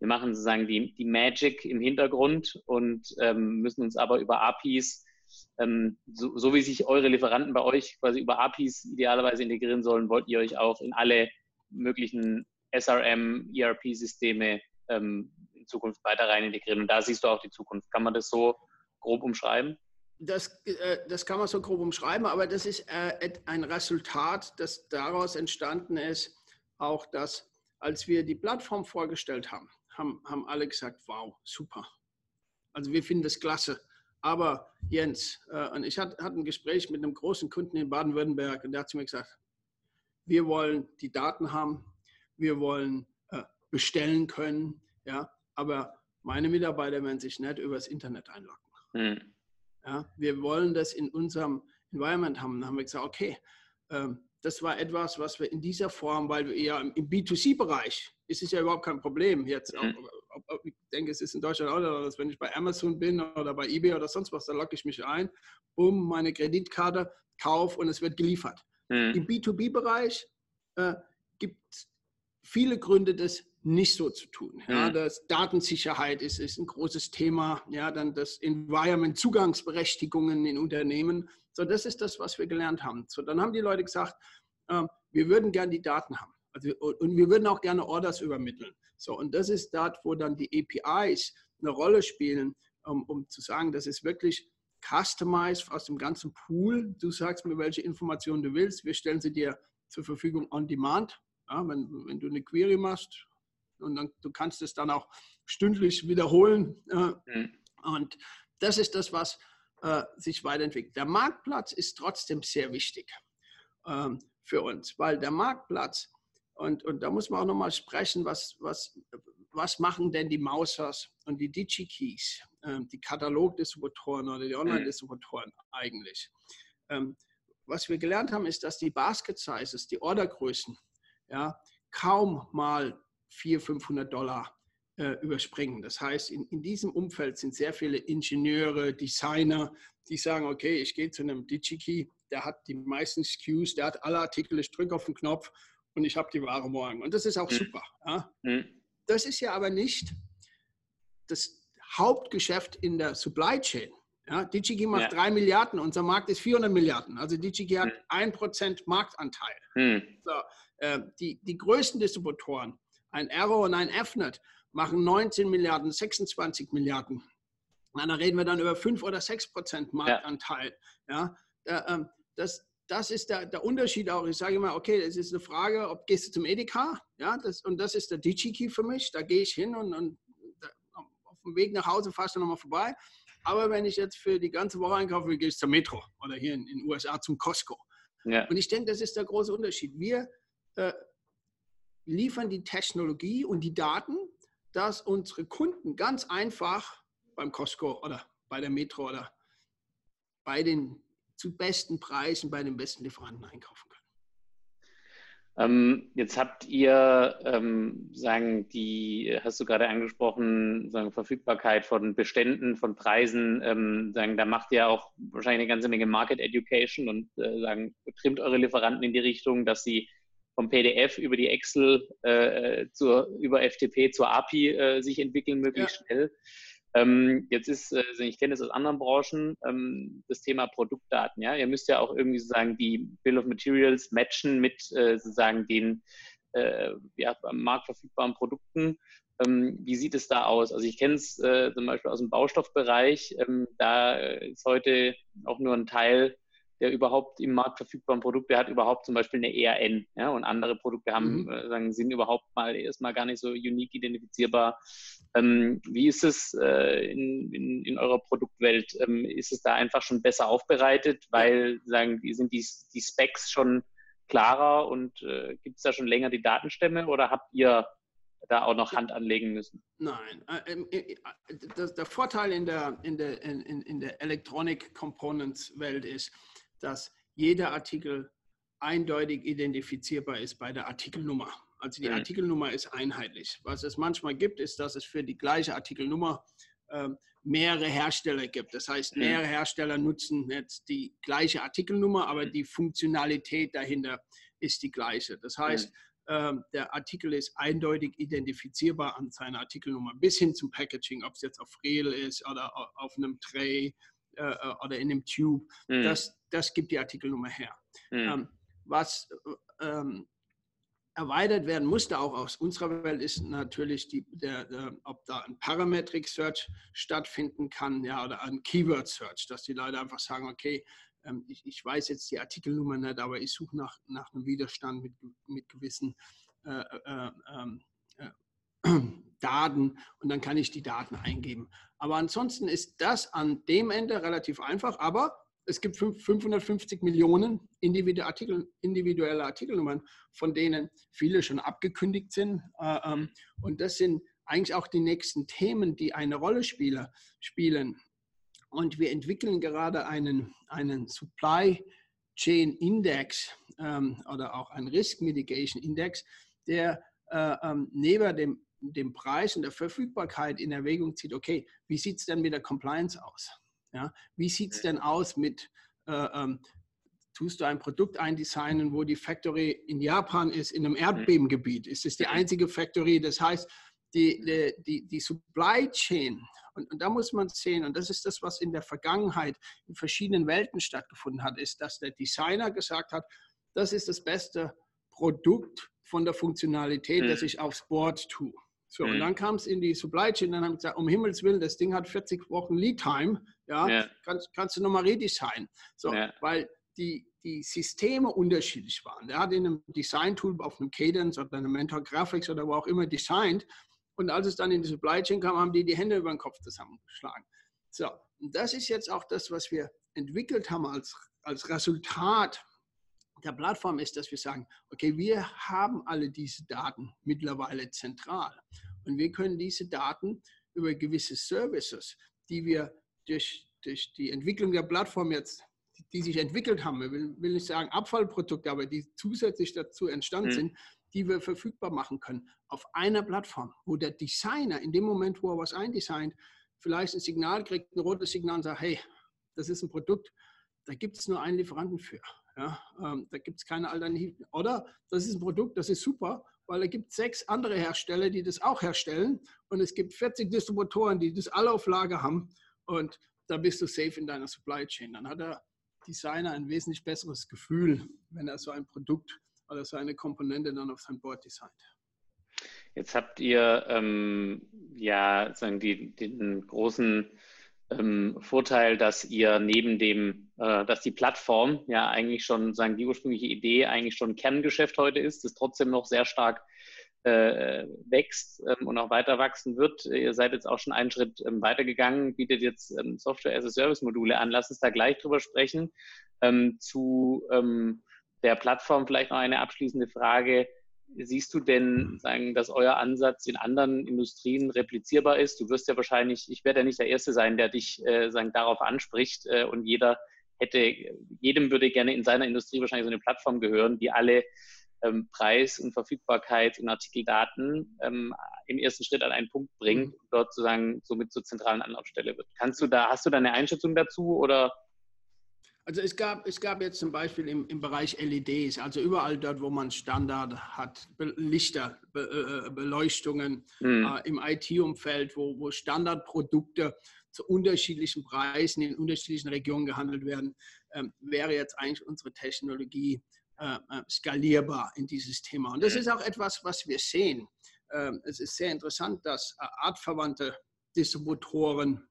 wir machen sozusagen die, die Magic im Hintergrund und ähm, müssen uns aber über APIs, ähm, so, so, wie sich eure Lieferanten bei euch quasi über APIs idealerweise integrieren sollen, wollt ihr euch auch in alle möglichen SRM, ERP-Systeme ähm, in Zukunft weiter rein integrieren. Und da siehst du auch die Zukunft. Kann man das so grob umschreiben? Das, äh, das kann man so grob umschreiben, aber das ist äh, ein Resultat, das daraus entstanden ist, auch dass, als wir die Plattform vorgestellt haben, haben, haben alle gesagt, wow, super. Also wir finden das klasse. Aber Jens, äh, und ich hatte, ein Gespräch mit einem großen Kunden in Baden-Württemberg und der hat zu mir gesagt, wir wollen die Daten haben, wir wollen bestellen können, ja, aber meine Mitarbeiter werden sich nicht übers Internet einloggen. Hm. Ja, wir wollen das in unserem Environment haben. Dann haben wir gesagt, okay, ähm, das war etwas, was wir in dieser Form, weil wir ja im, B2C-Bereich, ist es ja überhaupt kein Problem jetzt. Mhm ich denke, es ist in Deutschland auch dass wenn ich bei Amazon bin oder bei eBay oder sonst was, da logge ich mich ein, bumm, meine Kreditkarte, kauf und es wird geliefert. Mhm. Im B2B-Bereich äh, gibt es viele Gründe, das nicht so zu tun. Ja, mhm. das Datensicherheit ist, ist ein großes Thema. Ja, dann das Environment, Zugangsberechtigungen in Unternehmen. So, das ist das, was wir gelernt haben. So, dann haben die Leute gesagt, äh, wir würden gerne die Daten haben. Also, und wir würden auch gerne Orders übermitteln. So, und das ist dort, wo dann die APIs eine Rolle spielen, um, um zu sagen, das ist wirklich customized aus dem ganzen Pool. Du sagst mir, welche Informationen du willst. Wir stellen sie dir zur Verfügung on demand. Ja, wenn, wenn du eine Query machst und dann, du kannst es dann auch stündlich wiederholen. Äh, mhm. Und das ist das, was äh, sich weiterentwickelt. Der Marktplatz ist trotzdem sehr wichtig ähm, für uns, weil der Marktplatz und, und da muss man auch nochmal sprechen, was, was, was machen denn die Mausers und die DigiKeys, äh, die Katalogdistributoren oder die Online-Distributoren eigentlich? Ähm, was wir gelernt haben, ist, dass die Basket Sizes, die Ordergrößen, ja, kaum mal 400, 500 Dollar äh, überspringen. Das heißt, in, in diesem Umfeld sind sehr viele Ingenieure, Designer, die sagen, okay, ich gehe zu einem DigiKey, der hat die meisten SKUs, der hat alle Artikel, ich drücke auf den Knopf und ich habe die Ware morgen. Und das ist auch mhm. super. Ja. Mhm. Das ist ja aber nicht das Hauptgeschäft in der Supply Chain. Ja, DigiKey macht ja. 3 Milliarden, unser Markt ist 400 Milliarden. Also DigiKey hat mhm. 1% Marktanteil. Mhm. So, die, die größten Distributoren, ein Arrow und ein Fnet, machen 19 Milliarden, 26 Milliarden. Na, da reden wir dann über 5 oder 6% Marktanteil. Ja. ja äh, ähm, das, das ist der, der Unterschied auch. Ich sage immer, okay, es ist eine Frage, ob gehst du zum Edeka, ja, das, und das ist der DigiKey für mich. Da gehe ich hin und, und da, auf dem Weg nach Hause fahre ich dann nochmal vorbei. Aber wenn ich jetzt für die ganze Woche einkaufe, gehe ich zur Metro oder hier in den USA zum Costco. Ja. Und ich denke, das ist der große Unterschied. Wir äh, liefern die Technologie und die Daten, dass unsere Kunden ganz einfach beim Costco oder bei der Metro oder bei den zu besten Preisen bei den besten Lieferanten einkaufen können. Ähm, jetzt habt ihr, ähm, sagen die, hast du gerade angesprochen, sagen Verfügbarkeit von Beständen, von Preisen, ähm, sagen, da macht ihr auch wahrscheinlich eine ganze Menge Market Education und äh, sagen, trimmt eure Lieferanten in die Richtung, dass sie vom PDF über die Excel äh, zur, über FTP zur API äh, sich entwickeln, möglichst ja. schnell. Ähm, jetzt ist, äh, ich kenne das aus anderen Branchen, ähm, das Thema Produktdaten. Ja, ihr müsst ja auch irgendwie sozusagen die Bill of Materials matchen mit äh, sozusagen den äh, ja, am Markt verfügbaren Produkten. Ähm, wie sieht es da aus? Also ich kenne es äh, zum Beispiel aus dem Baustoffbereich. Ähm, da ist heute auch nur ein Teil der überhaupt im Markt verfügbaren Produkte hat überhaupt zum Beispiel eine ERN. Ja, und andere Produkte haben, mhm. äh, sagen, sind überhaupt mal erstmal gar nicht so unique identifizierbar. Ähm, wie ist es äh, in, in, in, eurer Produktwelt? Ähm, ist es da einfach schon besser aufbereitet, weil sagen, sind die, die Specs schon klarer und äh, gibt es da schon länger die Datenstämme oder habt ihr da auch noch Hand anlegen müssen? Nein. Äh, ähm, äh, der Vorteil in der, in der, in, in der Electronic Components Welt ist, dass jeder Artikel eindeutig identifizierbar ist bei der Artikelnummer. Also die mhm. Artikelnummer ist einheitlich. Was es manchmal gibt, ist, dass es für die gleiche Artikelnummer äh, mehrere Hersteller gibt. Das heißt, mhm. mehrere Hersteller nutzen jetzt die gleiche Artikelnummer, aber mhm. die Funktionalität dahinter ist die gleiche. Das heißt, mhm. Ähm, der Artikel ist eindeutig identifizierbar an seiner Artikelnummer bis hin zum Packaging, ob es jetzt auf Reel ist oder auf einem Tray äh, äh, oder in einem Tube. Mhm. Das, das gibt die Artikelnummer her. Mhm. Was äh, ähm, erweitert werden musste, auch aus unserer Welt, ist natürlich, die, der, der, ob da ein Parametric Search stattfinden kann ja, oder ein Keyword Search, dass die Leute einfach sagen, okay, ähm, ich, ich, weiß jetzt die Artikelnummer nicht, aber ich suche nach, nach einem Widerstand mit, mit gewissen äh, äh, ähm, äh, [clears throat] Daten und dann kann ich die Daten eingeben. Aber ansonsten ist das an dem Ende relativ einfach, aber es gibt 550 Millionen individuelle, Artikel, individuelle Artikelnummern, von denen viele schon abgekündigt sind. Äh, ähm, und das sind eigentlich auch die nächsten Themen, die eine Rolle spielen. Und wir entwickeln gerade einen, einen Supply Chain Index ähm, oder auch einen Risk Mitigation Index, der äh, ähm, neben dem, dem Preis und der Verfügbarkeit in Erwägung zieht, okay, wie sieht es denn mit der Compliance aus? Ja? Wie sieht es denn aus mit, äh, ähm, tust du ein Produkt eindesignen, wo die Factory in Japan ist, in einem Erdbebengebiet? Ist es die einzige Factory? Das heißt, die, die, die Supply Chain, und, und, da muss man sehen, und das ist das, was in der Vergangenheit in verschiedenen Welten stattgefunden hat, ist, dass der Designer gesagt hat, das ist das beste Produkt von der Funktionalität, mhm. das ich aufs Board tue. So, mhm. und dann kam es in die Supply Chain, dann haben sie gesagt, um Himmels Willen, das Ding hat 40 Wochen Lead Time, ja, ja. Kannst, kannst du nochmal redesignen. So, ja. weil die, die Systeme unterschiedlich waren. Der hat in einem Design-Tool auf einem Cadence oder einem Mentor Graphics oder wo auch immer designt und als es dann in die Supply Chain kam, haben die die Hände über den Kopf zusammengeschlagen. So, und das ist jetzt auch das, was wir entwickelt haben als, als Resultat der Plattform ist, dass wir sagen, okay, wir haben alle diese Daten mittlerweile zentral und wir können diese Daten über gewisse Services, die wir durch, durch die Entwicklung der Plattform jetzt, die, sich entwickelt haben, ich will, will, nicht sagen Abfallprodukte, aber die zusätzlich dazu entstanden mhm. sind, die wir verfügbar machen können auf einer Plattform, wo der Designer in dem Moment, wo er was eindesignt, vielleicht ein Signal kriegt, ein rotes Signal und sagt, hey, das ist ein Produkt, da gibt es nur einen Lieferanten für. Ja, ähm, da gibt es keine Alternativen. Oder das ist ein Produkt, das ist super, weil da gibt es sechs andere Hersteller, die das auch herstellen. Und es gibt 40 Distributoren, die das alle auf Lager haben. Und da bist du safe in deiner Supply Chain. Dann hat der Designer ein wesentlich besseres Gefühl, wenn er so ein Produkt oder so eine Komponente dann auf sein Board designt. Jetzt habt ihr ähm, ja sagen die, den großen ähm, Vorteil, dass ihr neben dem, äh, dass die Plattform ja eigentlich schon, sagen die ursprüngliche Idee eigentlich schon Kerngeschäft heute ist, das trotzdem noch sehr stark äh, wächst ähm, und auch weiter wachsen wird. Ihr seid jetzt auch schon einen Schritt ähm, weitergegangen, bietet jetzt ähm, Software-as-a-Service-Module an. Lass uns da gleich drüber sprechen. Ähm, zu ähm, der Plattform vielleicht noch eine abschließende Frage. Siehst du denn, sagen, dass euer Ansatz in anderen Industrien replizierbar ist? Du wirst ja wahrscheinlich, ich werde ja nicht der Erste sein, der dich äh, sagen, darauf anspricht äh, und jeder hätte, jedem würde gerne in seiner Industrie wahrscheinlich so eine Plattform gehören, die alle ähm, Preis und Verfügbarkeit und Artikeldaten ähm, im ersten Schritt an einen Punkt bringt mhm. und dort sozusagen somit zur zentralen Anlaufstelle wird. Kannst du da, hast du da eine Einschätzung dazu oder also es gab, es gab jetzt zum Beispiel im, im Bereich LEDs, also überall dort, wo man Standard hat, Lichter, Be, äh, Beleuchtungen mhm. äh, im IT-Umfeld, wo, wo Standardprodukte zu unterschiedlichen Preisen in unterschiedlichen Regionen gehandelt werden, äh, wäre jetzt eigentlich unsere Technologie äh, äh, skalierbar in dieses Thema. Und das ist auch etwas, was wir sehen. Ähm, es ist sehr interessant, dass äh, artverwandte Distributoren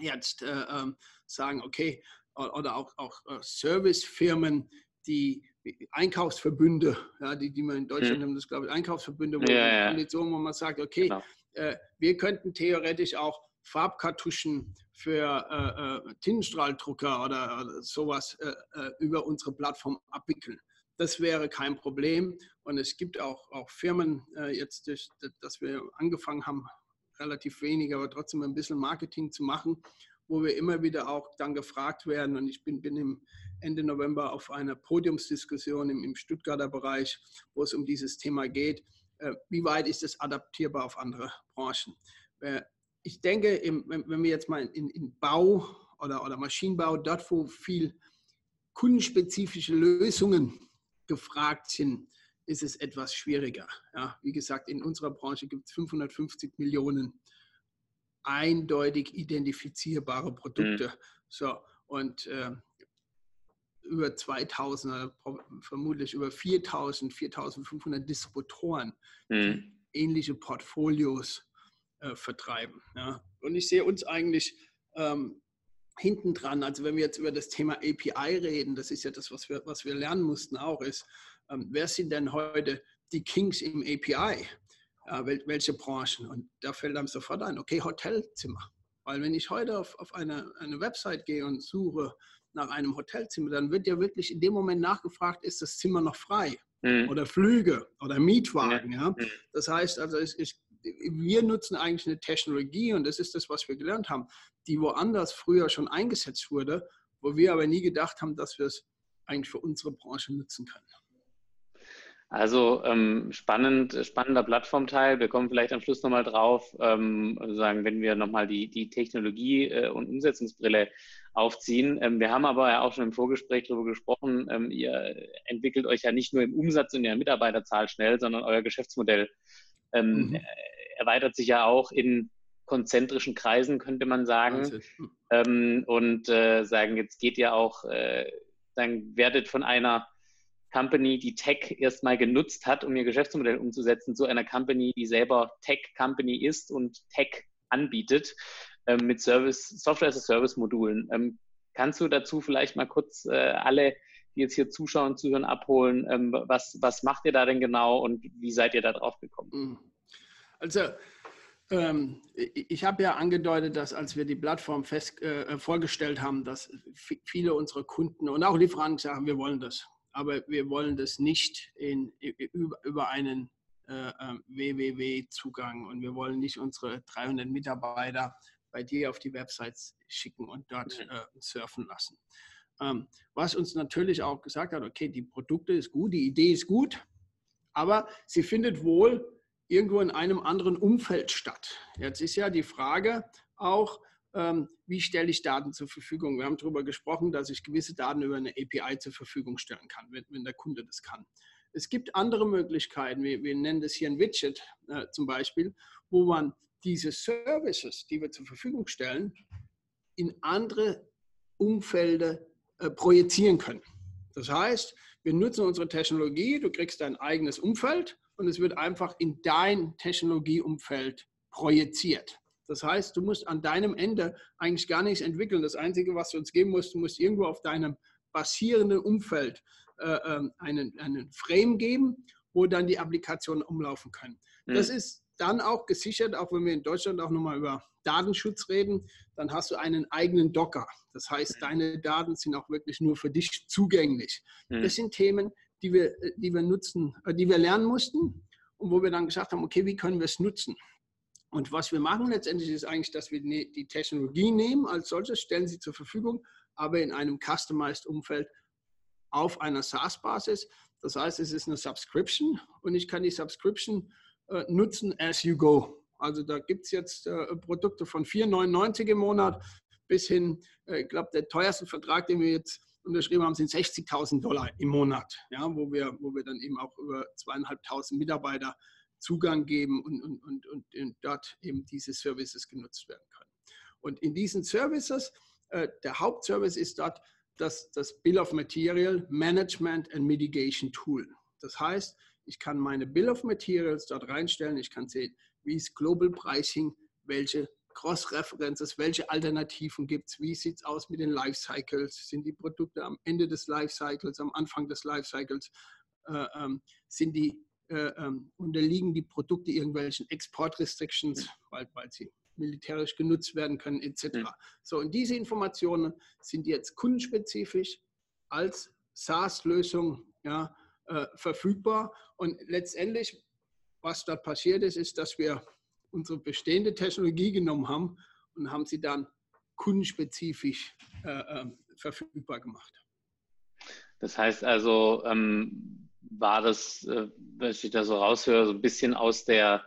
jetzt ähm, sagen, okay, oder auch, auch äh, Servicefirmen, die Einkaufsverbünde, ja, die, die man in Deutschland hm. das glaube ich Einkaufsverbünde, wo, ja, ja. wo man sagt, okay, genau. äh, wir könnten theoretisch auch Farbkartuschen für äh, äh, Tintenstrahldrucker oder, oder sowas äh, äh, über unsere Plattform abwickeln. Das wäre kein Problem. Und es gibt auch, auch Firmen, jetzt, dass wir angefangen haben, relativ wenig, aber trotzdem ein bisschen Marketing zu machen, wo wir immer wieder auch dann gefragt werden. Und ich bin, bin im Ende November auf einer Podiumsdiskussion im, im Stuttgarter Bereich, wo es um dieses Thema geht. Äh, wie weit ist es adaptierbar auf andere Branchen? Äh, ich denke, im, wenn wir jetzt mal in, in Bau oder, oder Maschinenbau, dort wo viel kundenspezifische Lösungen gefragt sind, ist es etwas schwieriger. Ja, wie gesagt, in unserer Branche gibt es 550 Millionen eindeutig identifizierbare Produkte. Mhm. So, und äh, über 2000, vermutlich über 4000, 4500 Distributoren, mhm. ähnliche Portfolios äh, vertreiben. Ja. Und ich sehe uns eigentlich ähm, hinten dran, also wenn wir jetzt über das Thema API reden, das ist ja das, was wir, was wir lernen mussten auch, ist, ähm, wer sind denn heute die Kings im API? Ja, wel, welche Branchen? Und da fällt einem sofort ein, okay, Hotelzimmer. Weil wenn ich heute auf, auf eine, eine Website gehe und suche nach einem Hotelzimmer, dann wird ja wirklich in dem Moment nachgefragt, ist das Zimmer noch frei? Mhm. Oder Flüge oder Mietwagen. Ja. ja? Das heißt also, es, ich, wir nutzen eigentlich eine Technologie und das ist das, was wir gelernt haben, die woanders früher schon eingesetzt wurde, wo wir aber nie gedacht haben, dass wir es eigentlich für unsere Branche nutzen können. Also ähm, spannend, spannender Plattformteil. Wir kommen vielleicht am Schluss nochmal drauf, ähm, sagen, wenn wir nochmal die, die Technologie äh, und Umsetzungsbrille aufziehen. Ähm, wir haben aber ja auch schon im Vorgespräch darüber gesprochen, ähm, ihr entwickelt euch ja nicht nur im Umsatz und in der Mitarbeiterzahl schnell, sondern euer Geschäftsmodell ähm, mhm. erweitert sich ja auch in konzentrischen Kreisen, könnte man sagen. Ähm, und äh, sagen, jetzt geht ihr auch, äh, sagen, werdet von einer Company, die Tech erstmal genutzt hat, um ihr Geschäftsmodell umzusetzen, zu einer Company, die selber Tech-Company ist und Tech anbietet ähm, mit Service, Software-as-a-Service-Modulen. Ähm, kannst du dazu vielleicht mal kurz äh, alle, die jetzt hier zuschauen, zuhören, abholen? Ähm, was, was macht ihr da denn genau und wie seid ihr da drauf gekommen? Mhm. Also, ähm, ich habe ja angedeutet, dass als wir die Plattform fest, äh, vorgestellt haben, dass viele unserer Kunden und auch Lieferanten sagen, wir wollen das aber wir wollen das nicht in, über, über einen äh, ähm, www-Zugang und wir wollen nicht unsere 300 Mitarbeiter bei dir auf die Websites schicken und dort äh, surfen lassen. Ähm, was uns natürlich auch gesagt hat, okay, die Produkte ist gut, die Idee ist gut, aber sie findet wohl irgendwo in einem anderen Umfeld statt. Jetzt ist ja die Frage auch, wie stelle ich Daten zur Verfügung. Wir haben darüber gesprochen, dass ich gewisse Daten über eine API zur Verfügung stellen kann, wenn, wenn der Kunde das kann. Es gibt andere Möglichkeiten, wir, wir nennen das hier ein Widget äh, zum Beispiel, wo man diese Services, die wir zur Verfügung stellen, in andere Umfelder äh, projizieren können. Das heißt, wir nutzen unsere Technologie, du kriegst dein eigenes Umfeld und es wird einfach in dein Technologieumfeld projiziert. Das heißt, du musst an deinem Ende eigentlich gar nichts entwickeln. Das Einzige, was du uns geben musst, du musst irgendwo auf deinem basierenden Umfeld äh, ähm, einen, einen Frame geben, wo dann die Applikationen umlaufen können. Mhm. Das ist dann auch gesichert, auch wenn wir in Deutschland auch nochmal über Datenschutz reden, dann hast du einen eigenen Docker. Das heißt, mhm. deine Daten sind auch wirklich nur für dich zugänglich. Mhm. Das sind Themen, die wir, die wir nutzen, äh, die wir lernen mussten und wo wir dann gesagt haben, okay, wie können wir es nutzen? Und was wir machen letztendlich ist eigentlich, dass wir ne, die Technologie nehmen als solches, stellen sie zur Verfügung, aber in einem customized Umfeld auf einer SaaS-Basis. Das heißt, es ist eine Subscription und ich kann die Subscription äh, nutzen as you go. Also da gibt es jetzt äh, Produkte von 4,99 im Monat bis hin, äh, ich glaube, der teuerste Vertrag, den wir jetzt unterschrieben haben, sind 60.000 Dollar im Monat, ja, wo, wir, wo wir dann eben auch über zweieinhalbtausend Mitarbeiter Zugang geben und, und, und, und, dort eben diese Services genutzt werden können. Und in diesen Services, äh, der Hauptservice ist dort das, das Bill of Material Management and Mitigation Tool. Das heißt, ich kann meine Bill of Materials dort reinstellen, ich kann sehen, wie ist Global Pricing, welche Cross-References, welche Alternativen gibt es, wie sieht es aus mit den Lifecycles, sind die Produkte am Ende des Lifecycles, am Anfang des Lifecycles, äh, ähm, sind die äh, ähm, unterliegen die Produkte irgendwelchen Export-Restrictions, weil, weil sie militärisch genutzt werden können, etc. So, und diese Informationen sind jetzt kundenspezifisch als SaaS-Lösung ja, äh, verfügbar. Und letztendlich, was dort passiert ist, ist, dass wir unsere bestehende Technologie genommen haben und haben sie dann kundenspezifisch äh, äh, verfügbar gemacht. Das heißt also, ähm, war das, äh, wenn ich da so raushöre, so ein bisschen aus der,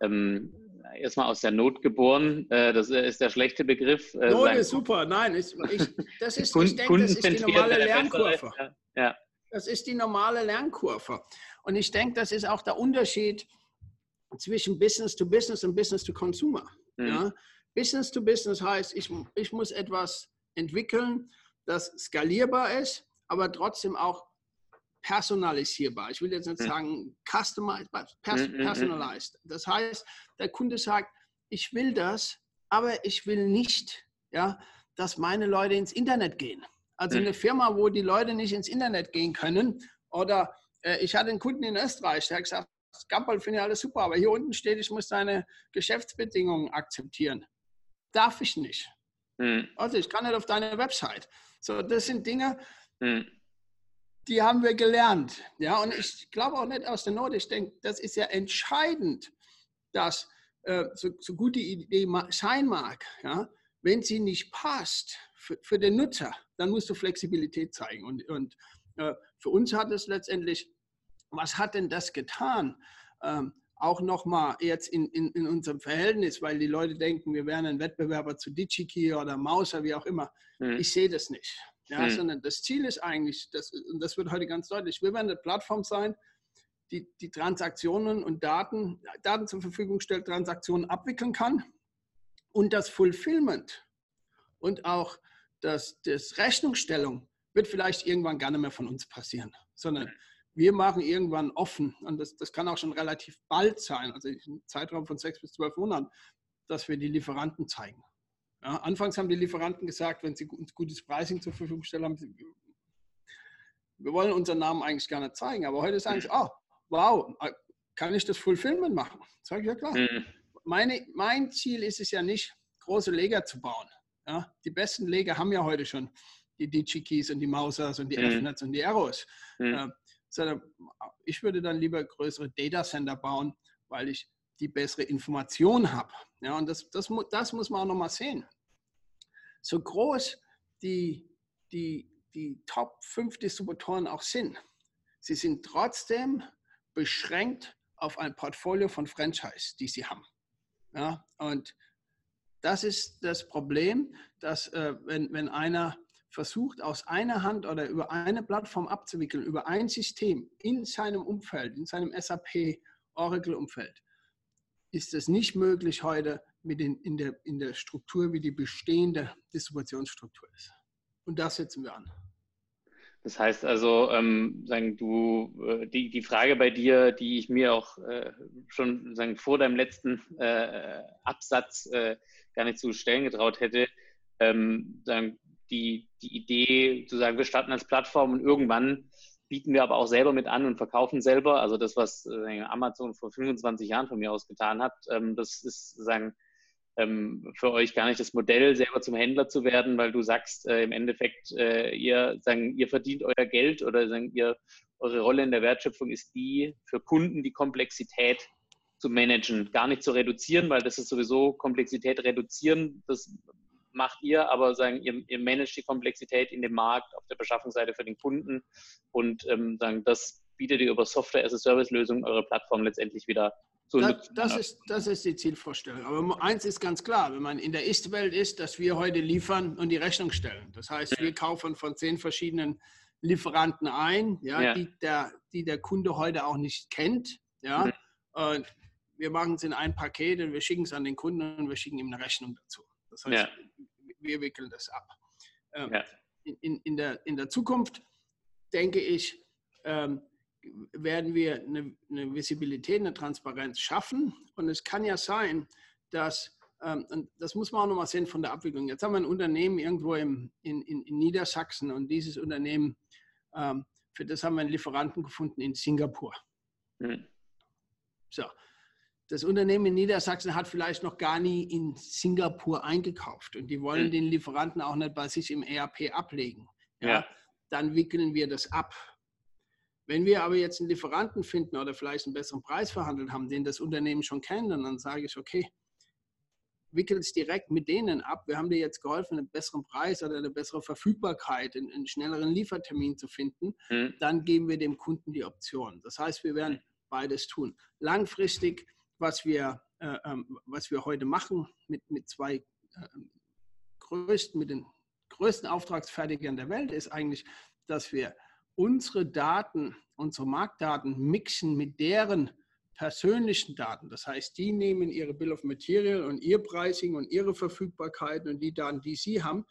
ähm, erstmal aus der Not geboren. Äh, das ist der schlechte Begriff. Not ist super, nein, ich, ich, das ist, ich denke, das ist die normale Lernkurve. Ja. Das ist die normale Lernkurve. Und ich denke, das ist auch der Unterschied zwischen Business to Business und Business to Consumer. Mhm. Ja? Business to Business heißt, ich, ich muss etwas entwickeln, das skalierbar ist, aber trotzdem auch personalisierbar. Ich will jetzt nicht mhm. sagen customized, pers mhm, mhm, personalized. Das heißt, der Kunde sagt, ich will das, aber ich will nicht, ja, dass meine Leute ins Internet gehen. Also eine Firma, wo die Leute nicht ins Internet gehen können. Oder äh, ich hatte einen Kunden in Österreich, der hat gesagt, Gampel finde ich alles super, aber hier unten steht, ich muss deine Geschäftsbedingungen akzeptieren. Darf ich nicht. Also ich kann nicht auf deine Website. So, das sind Dinge. Die haben wir gelernt. Ja, und ich glaube auch nicht aus der Not. Ich denke, das ist ja entscheidend, dass äh, so, so gut die Idee sein mag, ja, wenn sie nicht passt für, für, den Nutzer, dann musst du Flexibilität zeigen. Und, und äh, für uns hat es letztendlich, was hat denn das getan? Ähm, auch nochmal jetzt in, in, in, unserem Verhältnis, weil die Leute denken, wir wären ein Wettbewerber zu DigiKey oder Mauser, wie auch immer. Mhm. Ich sehe das nicht. Ja, mhm. Sondern das Ziel ist eigentlich, das, und das wird heute ganz deutlich, wir werden eine Plattform sein, die, die Transaktionen und Daten, Daten zur Verfügung stellt, Transaktionen abwickeln kann und das Fulfillment und auch das, das Rechnungsstellung wird vielleicht irgendwann gar nicht mehr von uns passieren, sondern mhm wir machen irgendwann offen, und das, das kann auch schon relativ bald sein, also im Zeitraum von sechs bis zwölf Monaten, dass wir die Lieferanten zeigen. Ja, anfangs haben die Lieferanten gesagt, wenn sie uns gutes Pricing zur Verfügung stellen, haben wir wollen unseren Namen eigentlich gerne zeigen, aber heute sagen sie, oh, wow, kann ich das Fulfillment machen? Sag ich ja klar. Mhm. Meine, mein Ziel ist es ja nicht, große Leger zu bauen. Ja, die besten Leger haben ja heute schon die DigiKeys und die Mausers und die mhm. FNets und die Arrows. Mhm sondern ich würde dann lieber größere Datacenter bauen, weil ich die bessere Information habe. Ja, und das, das, das muss man auch nochmal sehen. So groß die, die, die Top 5 Distributoren auch sind, sie sind trotzdem beschränkt auf ein Portfolio von Franchise, die sie haben. Ja, und das ist das Problem, dass äh, wenn, wenn einer versucht, aus einer Hand oder über eine Plattform abzuwickeln, über ein System in seinem Umfeld, in seinem SAP Oracle-Umfeld, ist es nicht möglich heute mit den, in, der, in der Struktur, wie die bestehende Distributionsstruktur ist. Und das setzen wir an. Das heißt also, ähm, sagen du, äh, die, die Frage bei dir, die ich mir auch äh, schon sagen, vor deinem letzten äh, Absatz äh, gar nicht zu stellen getraut hätte, ähm, sagen, die, die Idee zu sagen, wir starten als Plattform und irgendwann bieten wir aber auch selber mit an und verkaufen selber. Also das, was äh, Amazon vor 25 Jahren von mir aus getan hat, ähm, das ist sagen, ähm, für euch gar nicht das Modell, selber zum Händler zu werden, weil du sagst, äh, im Endeffekt, äh, ihr, sagen, ihr verdient euer Geld oder sagen, ihr, eure Rolle in der Wertschöpfung ist die, für Kunden die Komplexität zu managen, gar nicht zu reduzieren, weil das ist sowieso Komplexität reduzieren, das macht ihr, aber sagen, ihr, ihr managt die Komplexität in dem Markt auf der Beschaffungsseite für den Kunden und ähm, sagen, das bietet ihr über Software-as-a-Service-Lösungen eure Plattform letztendlich wieder zu das, das, ist, das ist die Zielvorstellung. Aber eins ist ganz klar, wenn man in der Ist-Welt ist, dass wir heute liefern und die Rechnung stellen. Das heißt, wir kaufen von zehn verschiedenen Lieferanten ein, ja, ja. Die, der, die der Kunde heute auch nicht kennt. Ja. Mhm. Und wir machen es in ein Paket und wir schicken es an den Kunden und wir schicken ihm eine Rechnung dazu. Das heißt, ja. Wir wickeln das ab. Ähm, ja. in, in, der, in der Zukunft, denke ich, ähm, werden wir eine, eine, Visibilität, eine Transparenz schaffen. Und es kann ja sein, dass, ähm, und das muss man auch nochmal sehen von der Abwicklung. Jetzt haben wir ein Unternehmen irgendwo im, in, in, in Niedersachsen und dieses Unternehmen, ähm, für das haben wir einen Lieferanten gefunden in Singapur. Mhm. So, das Unternehmen in Niedersachsen hat vielleicht noch gar nie in Singapur eingekauft und die wollen mhm. den Lieferanten auch nicht bei sich im ERP ablegen. Ja, ja. Dann wickeln wir das ab. Wenn wir aber jetzt einen Lieferanten finden oder vielleicht einen besseren Preis verhandelt haben, den das Unternehmen schon kennt, dann sage ich, okay, wickel es direkt mit denen ab. Wir haben dir jetzt geholfen, einen besseren Preis oder eine bessere Verfügbarkeit, einen, einen schnelleren Liefertermin zu finden. Mhm. Dann geben wir dem Kunden die Option. Das heißt, wir werden beides tun. Langfristig was wir, äh, ähm, was wir heute machen mit, mit zwei äh, größten, mit den größten Auftragsfertigern der Welt, ist eigentlich, dass wir unsere Daten, unsere Marktdaten mixen mit deren persönlichen Daten. Das heißt, die nehmen ihre Bill of Material und ihr Pricing und ihre Verfügbarkeiten und die Daten, die sie haben,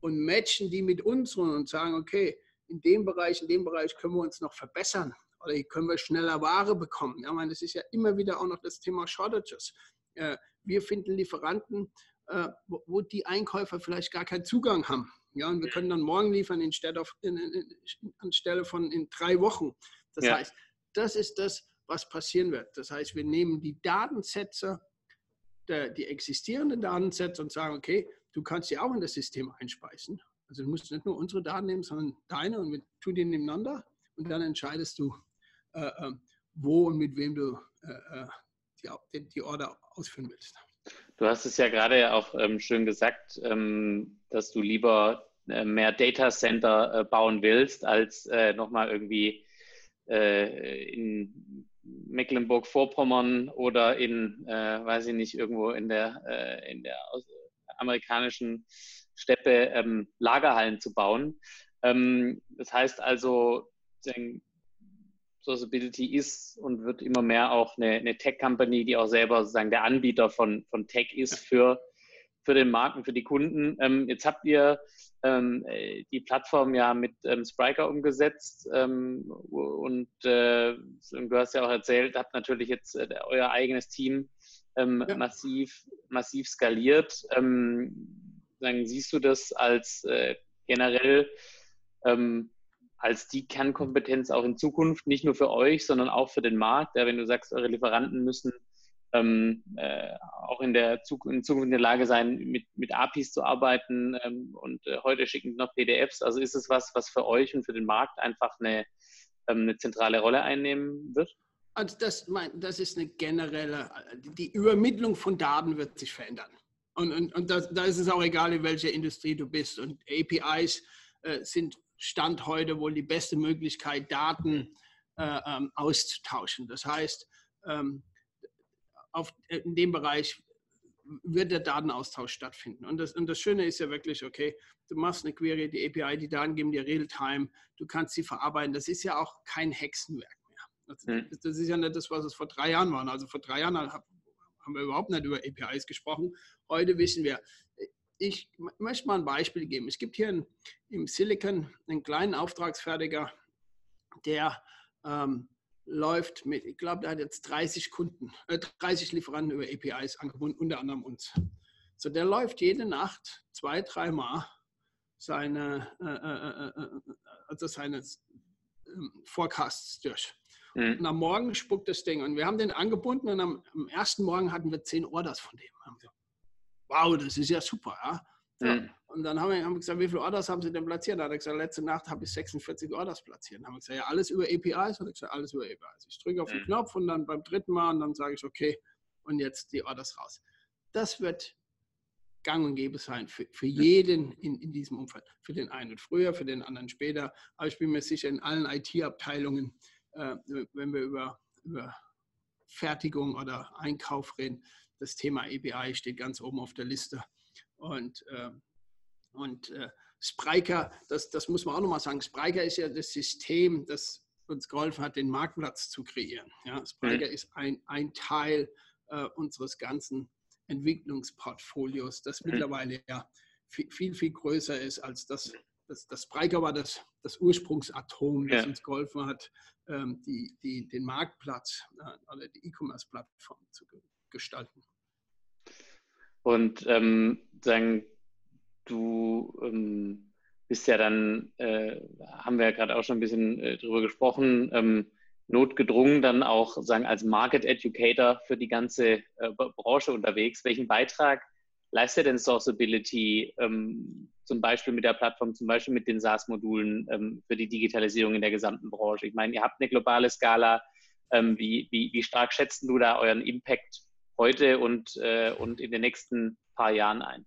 und matchen die mit unseren und sagen, okay, in dem Bereich, in dem Bereich können wir uns noch verbessern oder können wir schneller Ware bekommen. Ja, meine, das ist ja immer wieder auch noch das Thema Shortages. Äh, wir finden Lieferanten, äh, wo die Einkäufer vielleicht gar keinen Zugang haben. Ja, und wir können dann morgen liefern anstelle von in drei Wochen. Das ja. heißt, das ist das, was passieren wird. Das heißt, wir nehmen die Datensätze, die existierenden Datensätze und sagen, okay, du kannst sie auch in das System einspeisen. Also du musst nicht nur unsere Daten nehmen, sondern deine und wir tun die nebeneinander und dann entscheidest du, wo und mit wem du äh, äh die, die Order ausführen willst. Du hast es ja gerade auch ähm, schön gesagt, ähm, dass du lieber äh, mehr Data Center äh, bauen willst, als äh, nochmal irgendwie in Mecklenburg-Vorpommern oder in, äh, weiß ich nicht, irgendwo in der, äh, in der amerikanischen Steppe ähm, Lagerhallen zu bauen. Das heißt also, Sourceability ist und wird immer mehr auch eine, eine Tech-Company, die auch selber sozusagen der Anbieter von, von Tech ist für, für den Markt und für die Kunden. Ähm, jetzt habt ihr ähm, äh, die Plattform ja mit ähm, Spriker umgesetzt ähm, und, äh, du hast ja auch erzählt, habt natürlich jetzt äh, euer eigenes Team ähm, ja. massiv, massiv skaliert. Ähm, dann siehst du das als äh, generell ähm, als die Kernkompetenz auch in Zukunft, nicht nur für euch, sondern auch für den Markt. Ja, wenn du sagst, eure Lieferanten müssen ähm, äh, auch in der Zukunft, in Zukunft in der Lage sein, mit, mit APIs zu arbeiten ähm, und äh, heute schicken noch PDFs. Also ist es was, was für euch und für den Markt einfach eine, ähm, eine zentrale Rolle einnehmen wird? Also das, das ist eine generelle, die Übermittlung von Daten wird sich verändern. Und, und, und da, da ist es auch egal, in welcher Industrie du bist. Und APIs äh, sind Stand heute wohl die beste Möglichkeit, Daten äh, ähm, auszutauschen. Das heißt, ähm, auf, in dem Bereich wird der Datenaustausch stattfinden. Und das, und das Schöne ist ja wirklich, okay, du machst eine Query, die API, die Daten geben dir Real-Time, du kannst sie verarbeiten. Das ist ja auch kein Hexenwerk mehr. Das, hm. das, ist ja nicht das, was es vor drei Jahren war. Also vor drei Jahren haben wir überhaupt nicht über APIs gesprochen. Heute wissen wir, ich möchte mal ein Beispiel geben. Es gibt hier in, im Silicon einen kleinen Auftragsfertiger, der ähm, läuft mit, ich glaube, der hat jetzt 30 Kunden, äh, 30 Lieferanten über APIs angebunden, unter anderem uns. So, der läuft jede Nacht zwei, dreimal seine, äh, äh, äh, äh also seine ähm, Forecasts durch. Mhm. Und am Morgen spuckt das Ding. Und wir haben den angebunden und am, am ersten Morgen hatten wir zehn Orders von dem. Wow, das ist ja super. Ja? Mhm. Und dann haben wir, haben wir, gesagt, wie viele Orders haben Sie denn platziert? Da hat er gesagt, letzte Nacht habe ich 46 Orders platziert. Dann haben wir gesagt, ja, alles über APIs? Und er gesagt, alles über APIs. Ich drücke auf den mhm. Knopf und dann beim dritten Mal und dann sage ich, okay, und jetzt die Orders raus. Das wird gang und gäbe sein für, für jeden in, in diesem Umfeld. Für den einen früher, für den anderen später. Aber ich bin mir sicher, in allen IT-Abteilungen, äh, wenn wir über, über Fertigung oder Einkauf reden, das Thema API steht ganz oben auf der Liste. Und, äh, und äh, Spryker, das, das muss man auch nochmal sagen, Spryker ist ja das System, das uns geholfen hat, den Marktplatz zu kreieren. Ja, Spryker mhm. ist ein, ein Teil äh, unseres ganzen Entwicklungsportfolios, das mhm. mittlerweile ja viel, viel, viel größer ist als das. Das, das Spryker war das, das Ursprungsatom, das ja. uns geholfen hat, ähm, die, die, den Marktplatz äh, oder die E-Commerce-Plattform zu gestalten. Und ähm, sagen, du ähm, bist ja dann, äh, haben wir ja gerade auch schon ein bisschen äh, drüber gesprochen, ähm, notgedrungen dann auch sagen als Market Educator für die ganze äh, Branche unterwegs. Welchen Beitrag leistet denn Sourceability ähm, zum Beispiel mit der Plattform, zum Beispiel mit den SaaS-Modulen ähm, für die Digitalisierung in der gesamten Branche? Ich meine, ihr habt eine globale Skala. Ähm, wie, wie, wie stark schätzen du da euren Impact heute und, äh, und in den nächsten paar Jahren ein?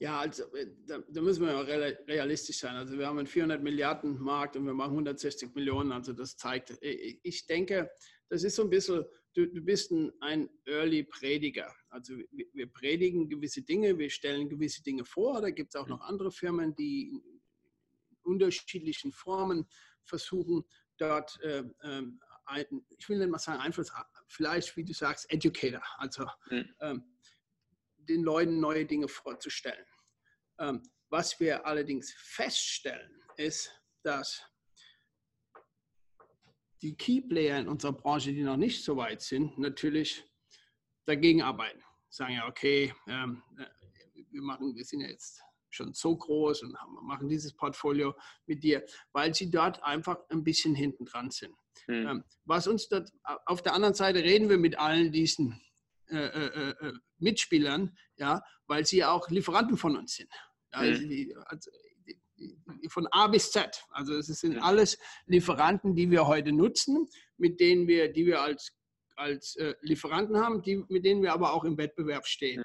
Ja, also äh, da, da, müssen wir realistisch sein. Also wir haben einen 400 Milliarden Markt und wir machen 160 Millionen. Also das zeigt, äh, ich denke, das ist so ein bisschen, du, du bist ein, Early Prediger. Also wir, wir, predigen gewisse Dinge, wir stellen gewisse Dinge vor. Da gibt es auch noch andere Firmen, die unterschiedlichen Formen versuchen, dort äh, ähm, ein, ich will nicht mal sagen Einfluss, vielleicht, wie du sagst, Educator, also mhm. ähm, den Leuten neue Dinge vorzustellen. Ähm, was wir allerdings feststellen, ist, dass die Keyplayer in unserer Branche, die noch nicht so weit sind, natürlich dagegen arbeiten. Sagen ja, okay, ähm, äh, wir machen, wir sind ja jetzt schon so groß und haben, machen dieses Portfolio mit dir, weil sie dort einfach ein bisschen hinten dran sind. Hm. Ähm, was uns dort, auf der anderen Seite reden wir mit allen diesen äh, äh, äh, Mitspielern, ja, weil sie auch Lieferanten von uns sind. Also, hm. die, also von A bis Z. Also es sind alles Lieferanten, die wir heute nutzen, mit denen wir, die wir als, als äh, Lieferanten haben, die, mit denen wir aber auch im Wettbewerb stehen.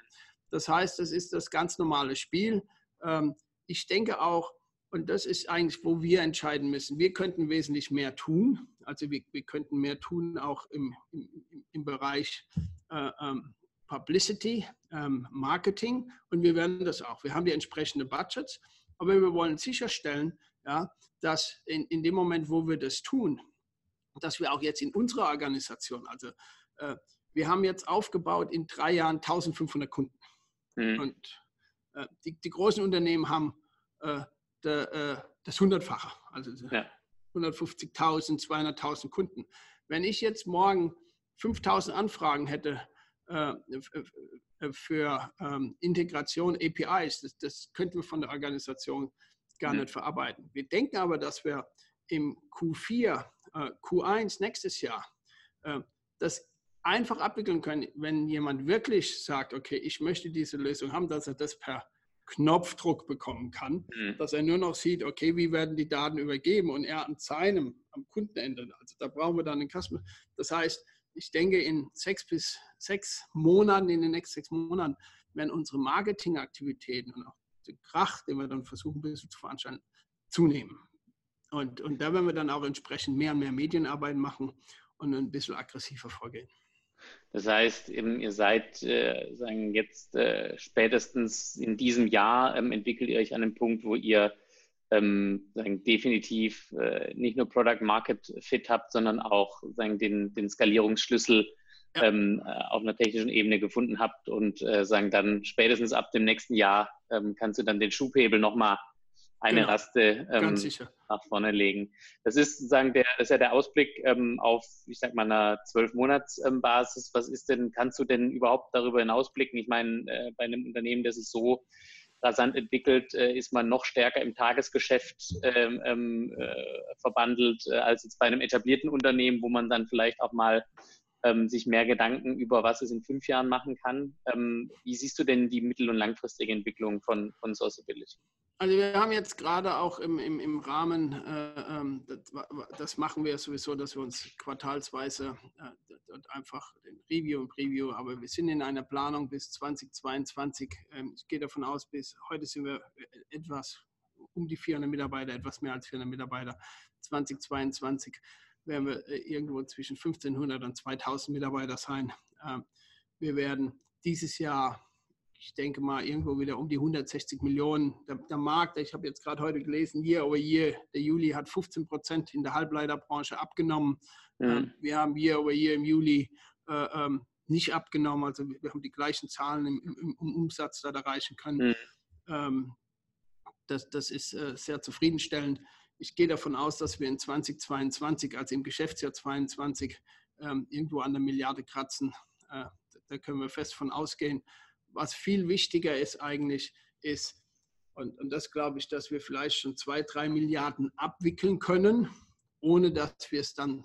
Das heißt, das ist das ganz normale Spiel. Ähm, ich denke auch, und das ist eigentlich, wo wir entscheiden müssen. Wir könnten wesentlich mehr tun. Also wir, wir könnten mehr tun auch im, im, im Bereich äh, ähm, Publicity, ähm, Marketing. Und wir werden das auch. Wir haben die entsprechenden Budgets. Aber wir wollen sicherstellen, ja, dass in, in dem Moment, wo wir das tun, dass wir auch jetzt in unserer Organisation, also äh, wir haben jetzt aufgebaut in drei Jahren 1500 Kunden. Mhm. Und die, die, großen Unternehmen haben äh, de, äh, das Hundertfache, also ja. 150.000, 200.000 Kunden. Wenn ich jetzt morgen 5.000 Anfragen hätte äh, für ähm, Integration APIs, das, das könnten wir von der Organisation gar mhm. nicht verarbeiten. Wir denken aber, dass wir im Q4, äh, Q1 nächstes Jahr das einfach abwickeln können, wenn jemand wirklich sagt, okay, ich möchte diese Lösung haben, dass er das per Knopfdruck bekommen kann, mhm. dass er nur noch sieht, okay, wie werden die Daten übergeben und er an seinem, am Kundenende, also da brauchen wir dann einen Customer. Das heißt, ich denke, in sechs bis sechs Monaten, in den nächsten sechs Monaten, werden unsere Marketingaktivitäten und auch der Krach, den wir dann versuchen, ein bisschen zu veranstalten, zunehmen. Und, und da werden wir dann auch entsprechend mehr und mehr Medienarbeit machen und ein bisschen aggressiver vorgehen. Das heißt, ihr seid äh, sagen jetzt äh, spätestens in diesem Jahr ähm, entwickelt ihr euch an einem Punkt, wo ihr ähm, sagen, definitiv äh, nicht nur Product Market Fit habt, sondern auch sagen, den, den Skalierungsschlüssel ja. ähm, äh, auf einer technischen Ebene gefunden habt und sagen dann spätestens ab dem nächsten Jahr kannst du dann den Schubhebel nochmal eine genau. Raste ähm, nach vorne legen. Das ist sozusagen der, das ist ja der Ausblick ähm, auf, ich sag mal, einer Zwölf-Monats-Basis. Was ist denn, kannst du denn überhaupt darüber hinausblicken? Ich meine, äh, bei einem Unternehmen, das sich so rasant entwickelt, äh, ist man noch stärker im Tagesgeschäft ähm, ähm äh, verbandelt äh, als jetzt bei einem etablierten Unternehmen, wo man dann vielleicht auch mal ähm, sich mehr Gedanken über was es in fünf Jahren machen kann. Ähm, wie siehst du denn die mittel- und langfristige Entwicklung von, von Sourceability? Also wir haben jetzt gerade auch im, im, im Rahmen, äh, ähm, das, das, machen wir sowieso, dass wir uns quartalsweise äh, einfach den Review und Preview, aber wir sind in einer Planung bis 2022. Ähm, ich gehe davon aus, bis heute sind wir etwas um die 400 Mitarbeiter, etwas mehr als 400 Mitarbeiter. 2022 werden wir äh, irgendwo zwischen 1500 und 2000 Mitarbeiter sein. Ähm, wir werden dieses Jahr ich denke mal, irgendwo wieder um die 160 Millionen. Der, der Markt, ich habe jetzt gerade heute gelesen, year over year, der Juli hat 15 Prozent in der Halbleiterbranche abgenommen. Mhm. wir haben year over year im Juli äh, ähm, nicht abgenommen, also wir haben die gleichen Zahlen im, im, im Umsatz da erreichen können. Mhm. Ähm, das, das ist äh, sehr zufriedenstellend. Ich gehe davon aus, dass wir in 2022, also im Geschäftsjahr 2022, ähm, irgendwo an der Milliarde kratzen. Äh, da können wir fest von ausgehen was viel wichtiger ist eigentlich, ist, und, und das glaube ich, dass wir vielleicht schon zwei, drei Milliarden abwickeln können, ohne dass wir es dann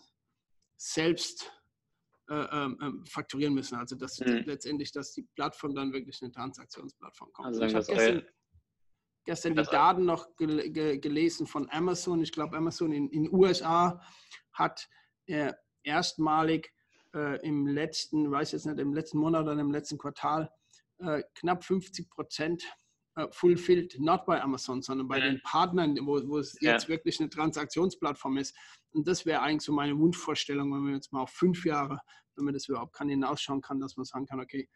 selbst äh, ähm, ähm fakturieren müssen. Also dass mhm. letztendlich, dass die Plattform dann wirklich eine Transaktionsplattform kommt. Also ich habe gestern, gestern die Daten noch gel gelesen von Amazon. Ich glaube, Amazon in den USA hat äh, erstmalig äh, im letzten, weiß jetzt nicht, im letzten Monat oder im letzten Quartal äh, knapp 50 Prozent äh, fulfilled, not bei Amazon, sondern bei mhm. den Partnern, wo, wo es ja. jetzt wirklich eine Transaktionsplattform ist. Und das wäre eigentlich so meine Wunschvorstellung, wenn man jetzt mal auf fünf Jahre, wenn man das überhaupt kann, hinausschauen kann, dass man sagen kann, okay,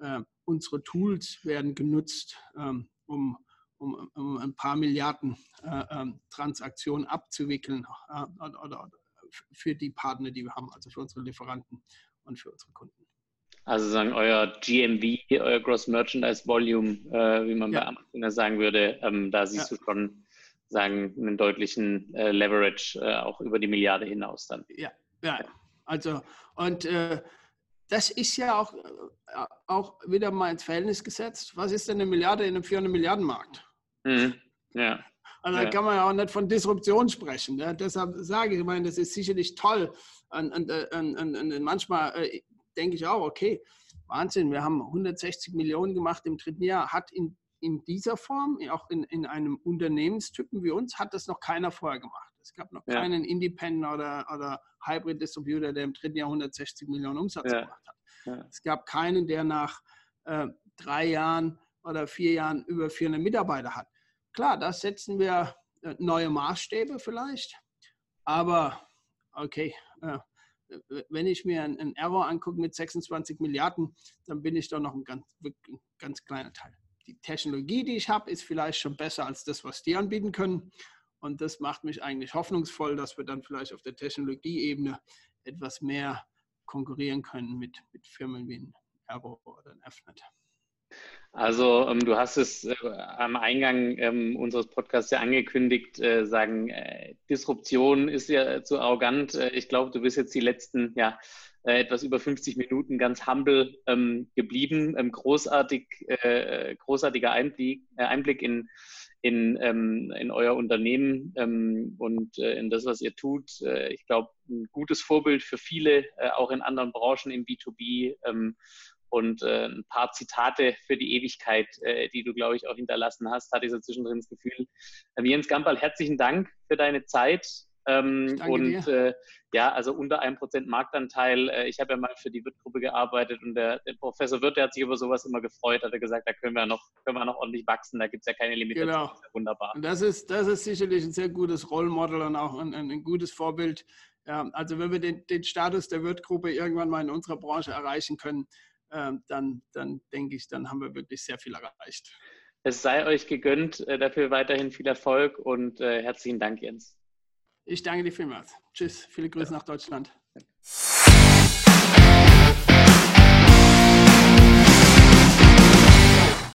äh, unsere Tools werden genutzt, ähm, um, um, um ein paar Milliarden äh, ähm, Transaktionen abzuwickeln äh, oder, oder, für die Partner, die wir haben, also für unsere Lieferanten und für unsere Kunden. Also sagen euer GMV, euer Gross Merchandise Volume, äh, wie man ja. bei Amazon sagen würde, ähm, da siehst ja. du schon sagen einen deutlichen äh, Leverage äh, auch über die Milliarde hinaus dann. Ja, ja. Also und äh, das ist ja auch, äh, auch wieder mal ins Verhältnis gesetzt. Was ist denn eine Milliarde in einem 400 Milliarden Markt? Mhm. Ja. Also da kann man ja auch nicht von Disruption sprechen. Ne? Deshalb sage ich, ich meine, das ist sicherlich toll. Und, und, und, und manchmal äh, denke ich auch, okay, Wahnsinn, wir haben 160 Millionen gemacht im dritten Jahr, hat in, in dieser Form, auch in, in einem Unternehmenstypen wie uns, hat das noch keiner vorher gemacht. Es gab noch ja. keinen Independent oder, oder Hybrid Distributor, der im dritten Jahr 160 Millionen Umsatz ja. gemacht hat. Ja. Es gab keinen, der nach äh, drei Jahren oder vier Jahren über 400 Mitarbeiter hat. Klar, da setzen wir äh, neue Maßstäbe vielleicht, aber okay, äh, wenn ich mir einen Error angucke mit 26 Milliarden, dann bin ich doch noch ein ganz, ein ganz kleiner Teil. Die Technologie, die ich habe, ist vielleicht schon besser als das, was die anbieten können. Und das macht mich eigentlich hoffnungsvoll, dass wir dann vielleicht auf der Technologieebene etwas mehr konkurrieren können mit, mit Firmen wie ein Error oder ein Fnet. Also ähm, du hast es äh, am Eingang ähm, unseres Podcasts ja angekündigt, äh, sagen, äh, Disruption ist ja zu arrogant. Äh, ich glaube, du bist jetzt die letzten ja, äh, etwas über 50 Minuten ganz humble ähm, geblieben. Ähm, großartig, äh, großartiger Einblick, Einblick in, in, ähm, in euer Unternehmen ähm, und in das, was ihr tut. ich glaube, ein gutes Vorbild für viele, auch in anderen Branchen im B2B und äh, ein paar Zitate für die Ewigkeit, äh, die du, glaube ich, auch hinterlassen hast, hatte ich so zwischendrin das Gefühl. Ähm, Jens Gamperl, herzlichen Dank für deine Zeit. Ähm, und äh, ja, also unter einem Prozent Marktanteil. Äh, ich habe ja mal für die Wirt-Gruppe gearbeitet und der, der, Professor Wirt, der hat sich über sowas immer gefreut, hat er gesagt, da können wir noch, können wir noch ordentlich wachsen, da gibt es ja keine Limitation. Genau. Das wunderbar. Und das ist, das ist sicherlich ein sehr gutes Rollmodel und auch ein, ein, ein gutes Vorbild. Ja, also wenn wir den, den Status der Wirt-Gruppe irgendwann mal in unserer Branche erreichen können, ähm, dann, dann denke ich, dann haben wir wirklich sehr viel erreicht. Es sei euch gegönnt, äh, dafür weiterhin viel Erfolg und äh, herzlichen Dank, Jens. Ich danke dir vielmals. Tschüss, viele Grüße nach Deutschland.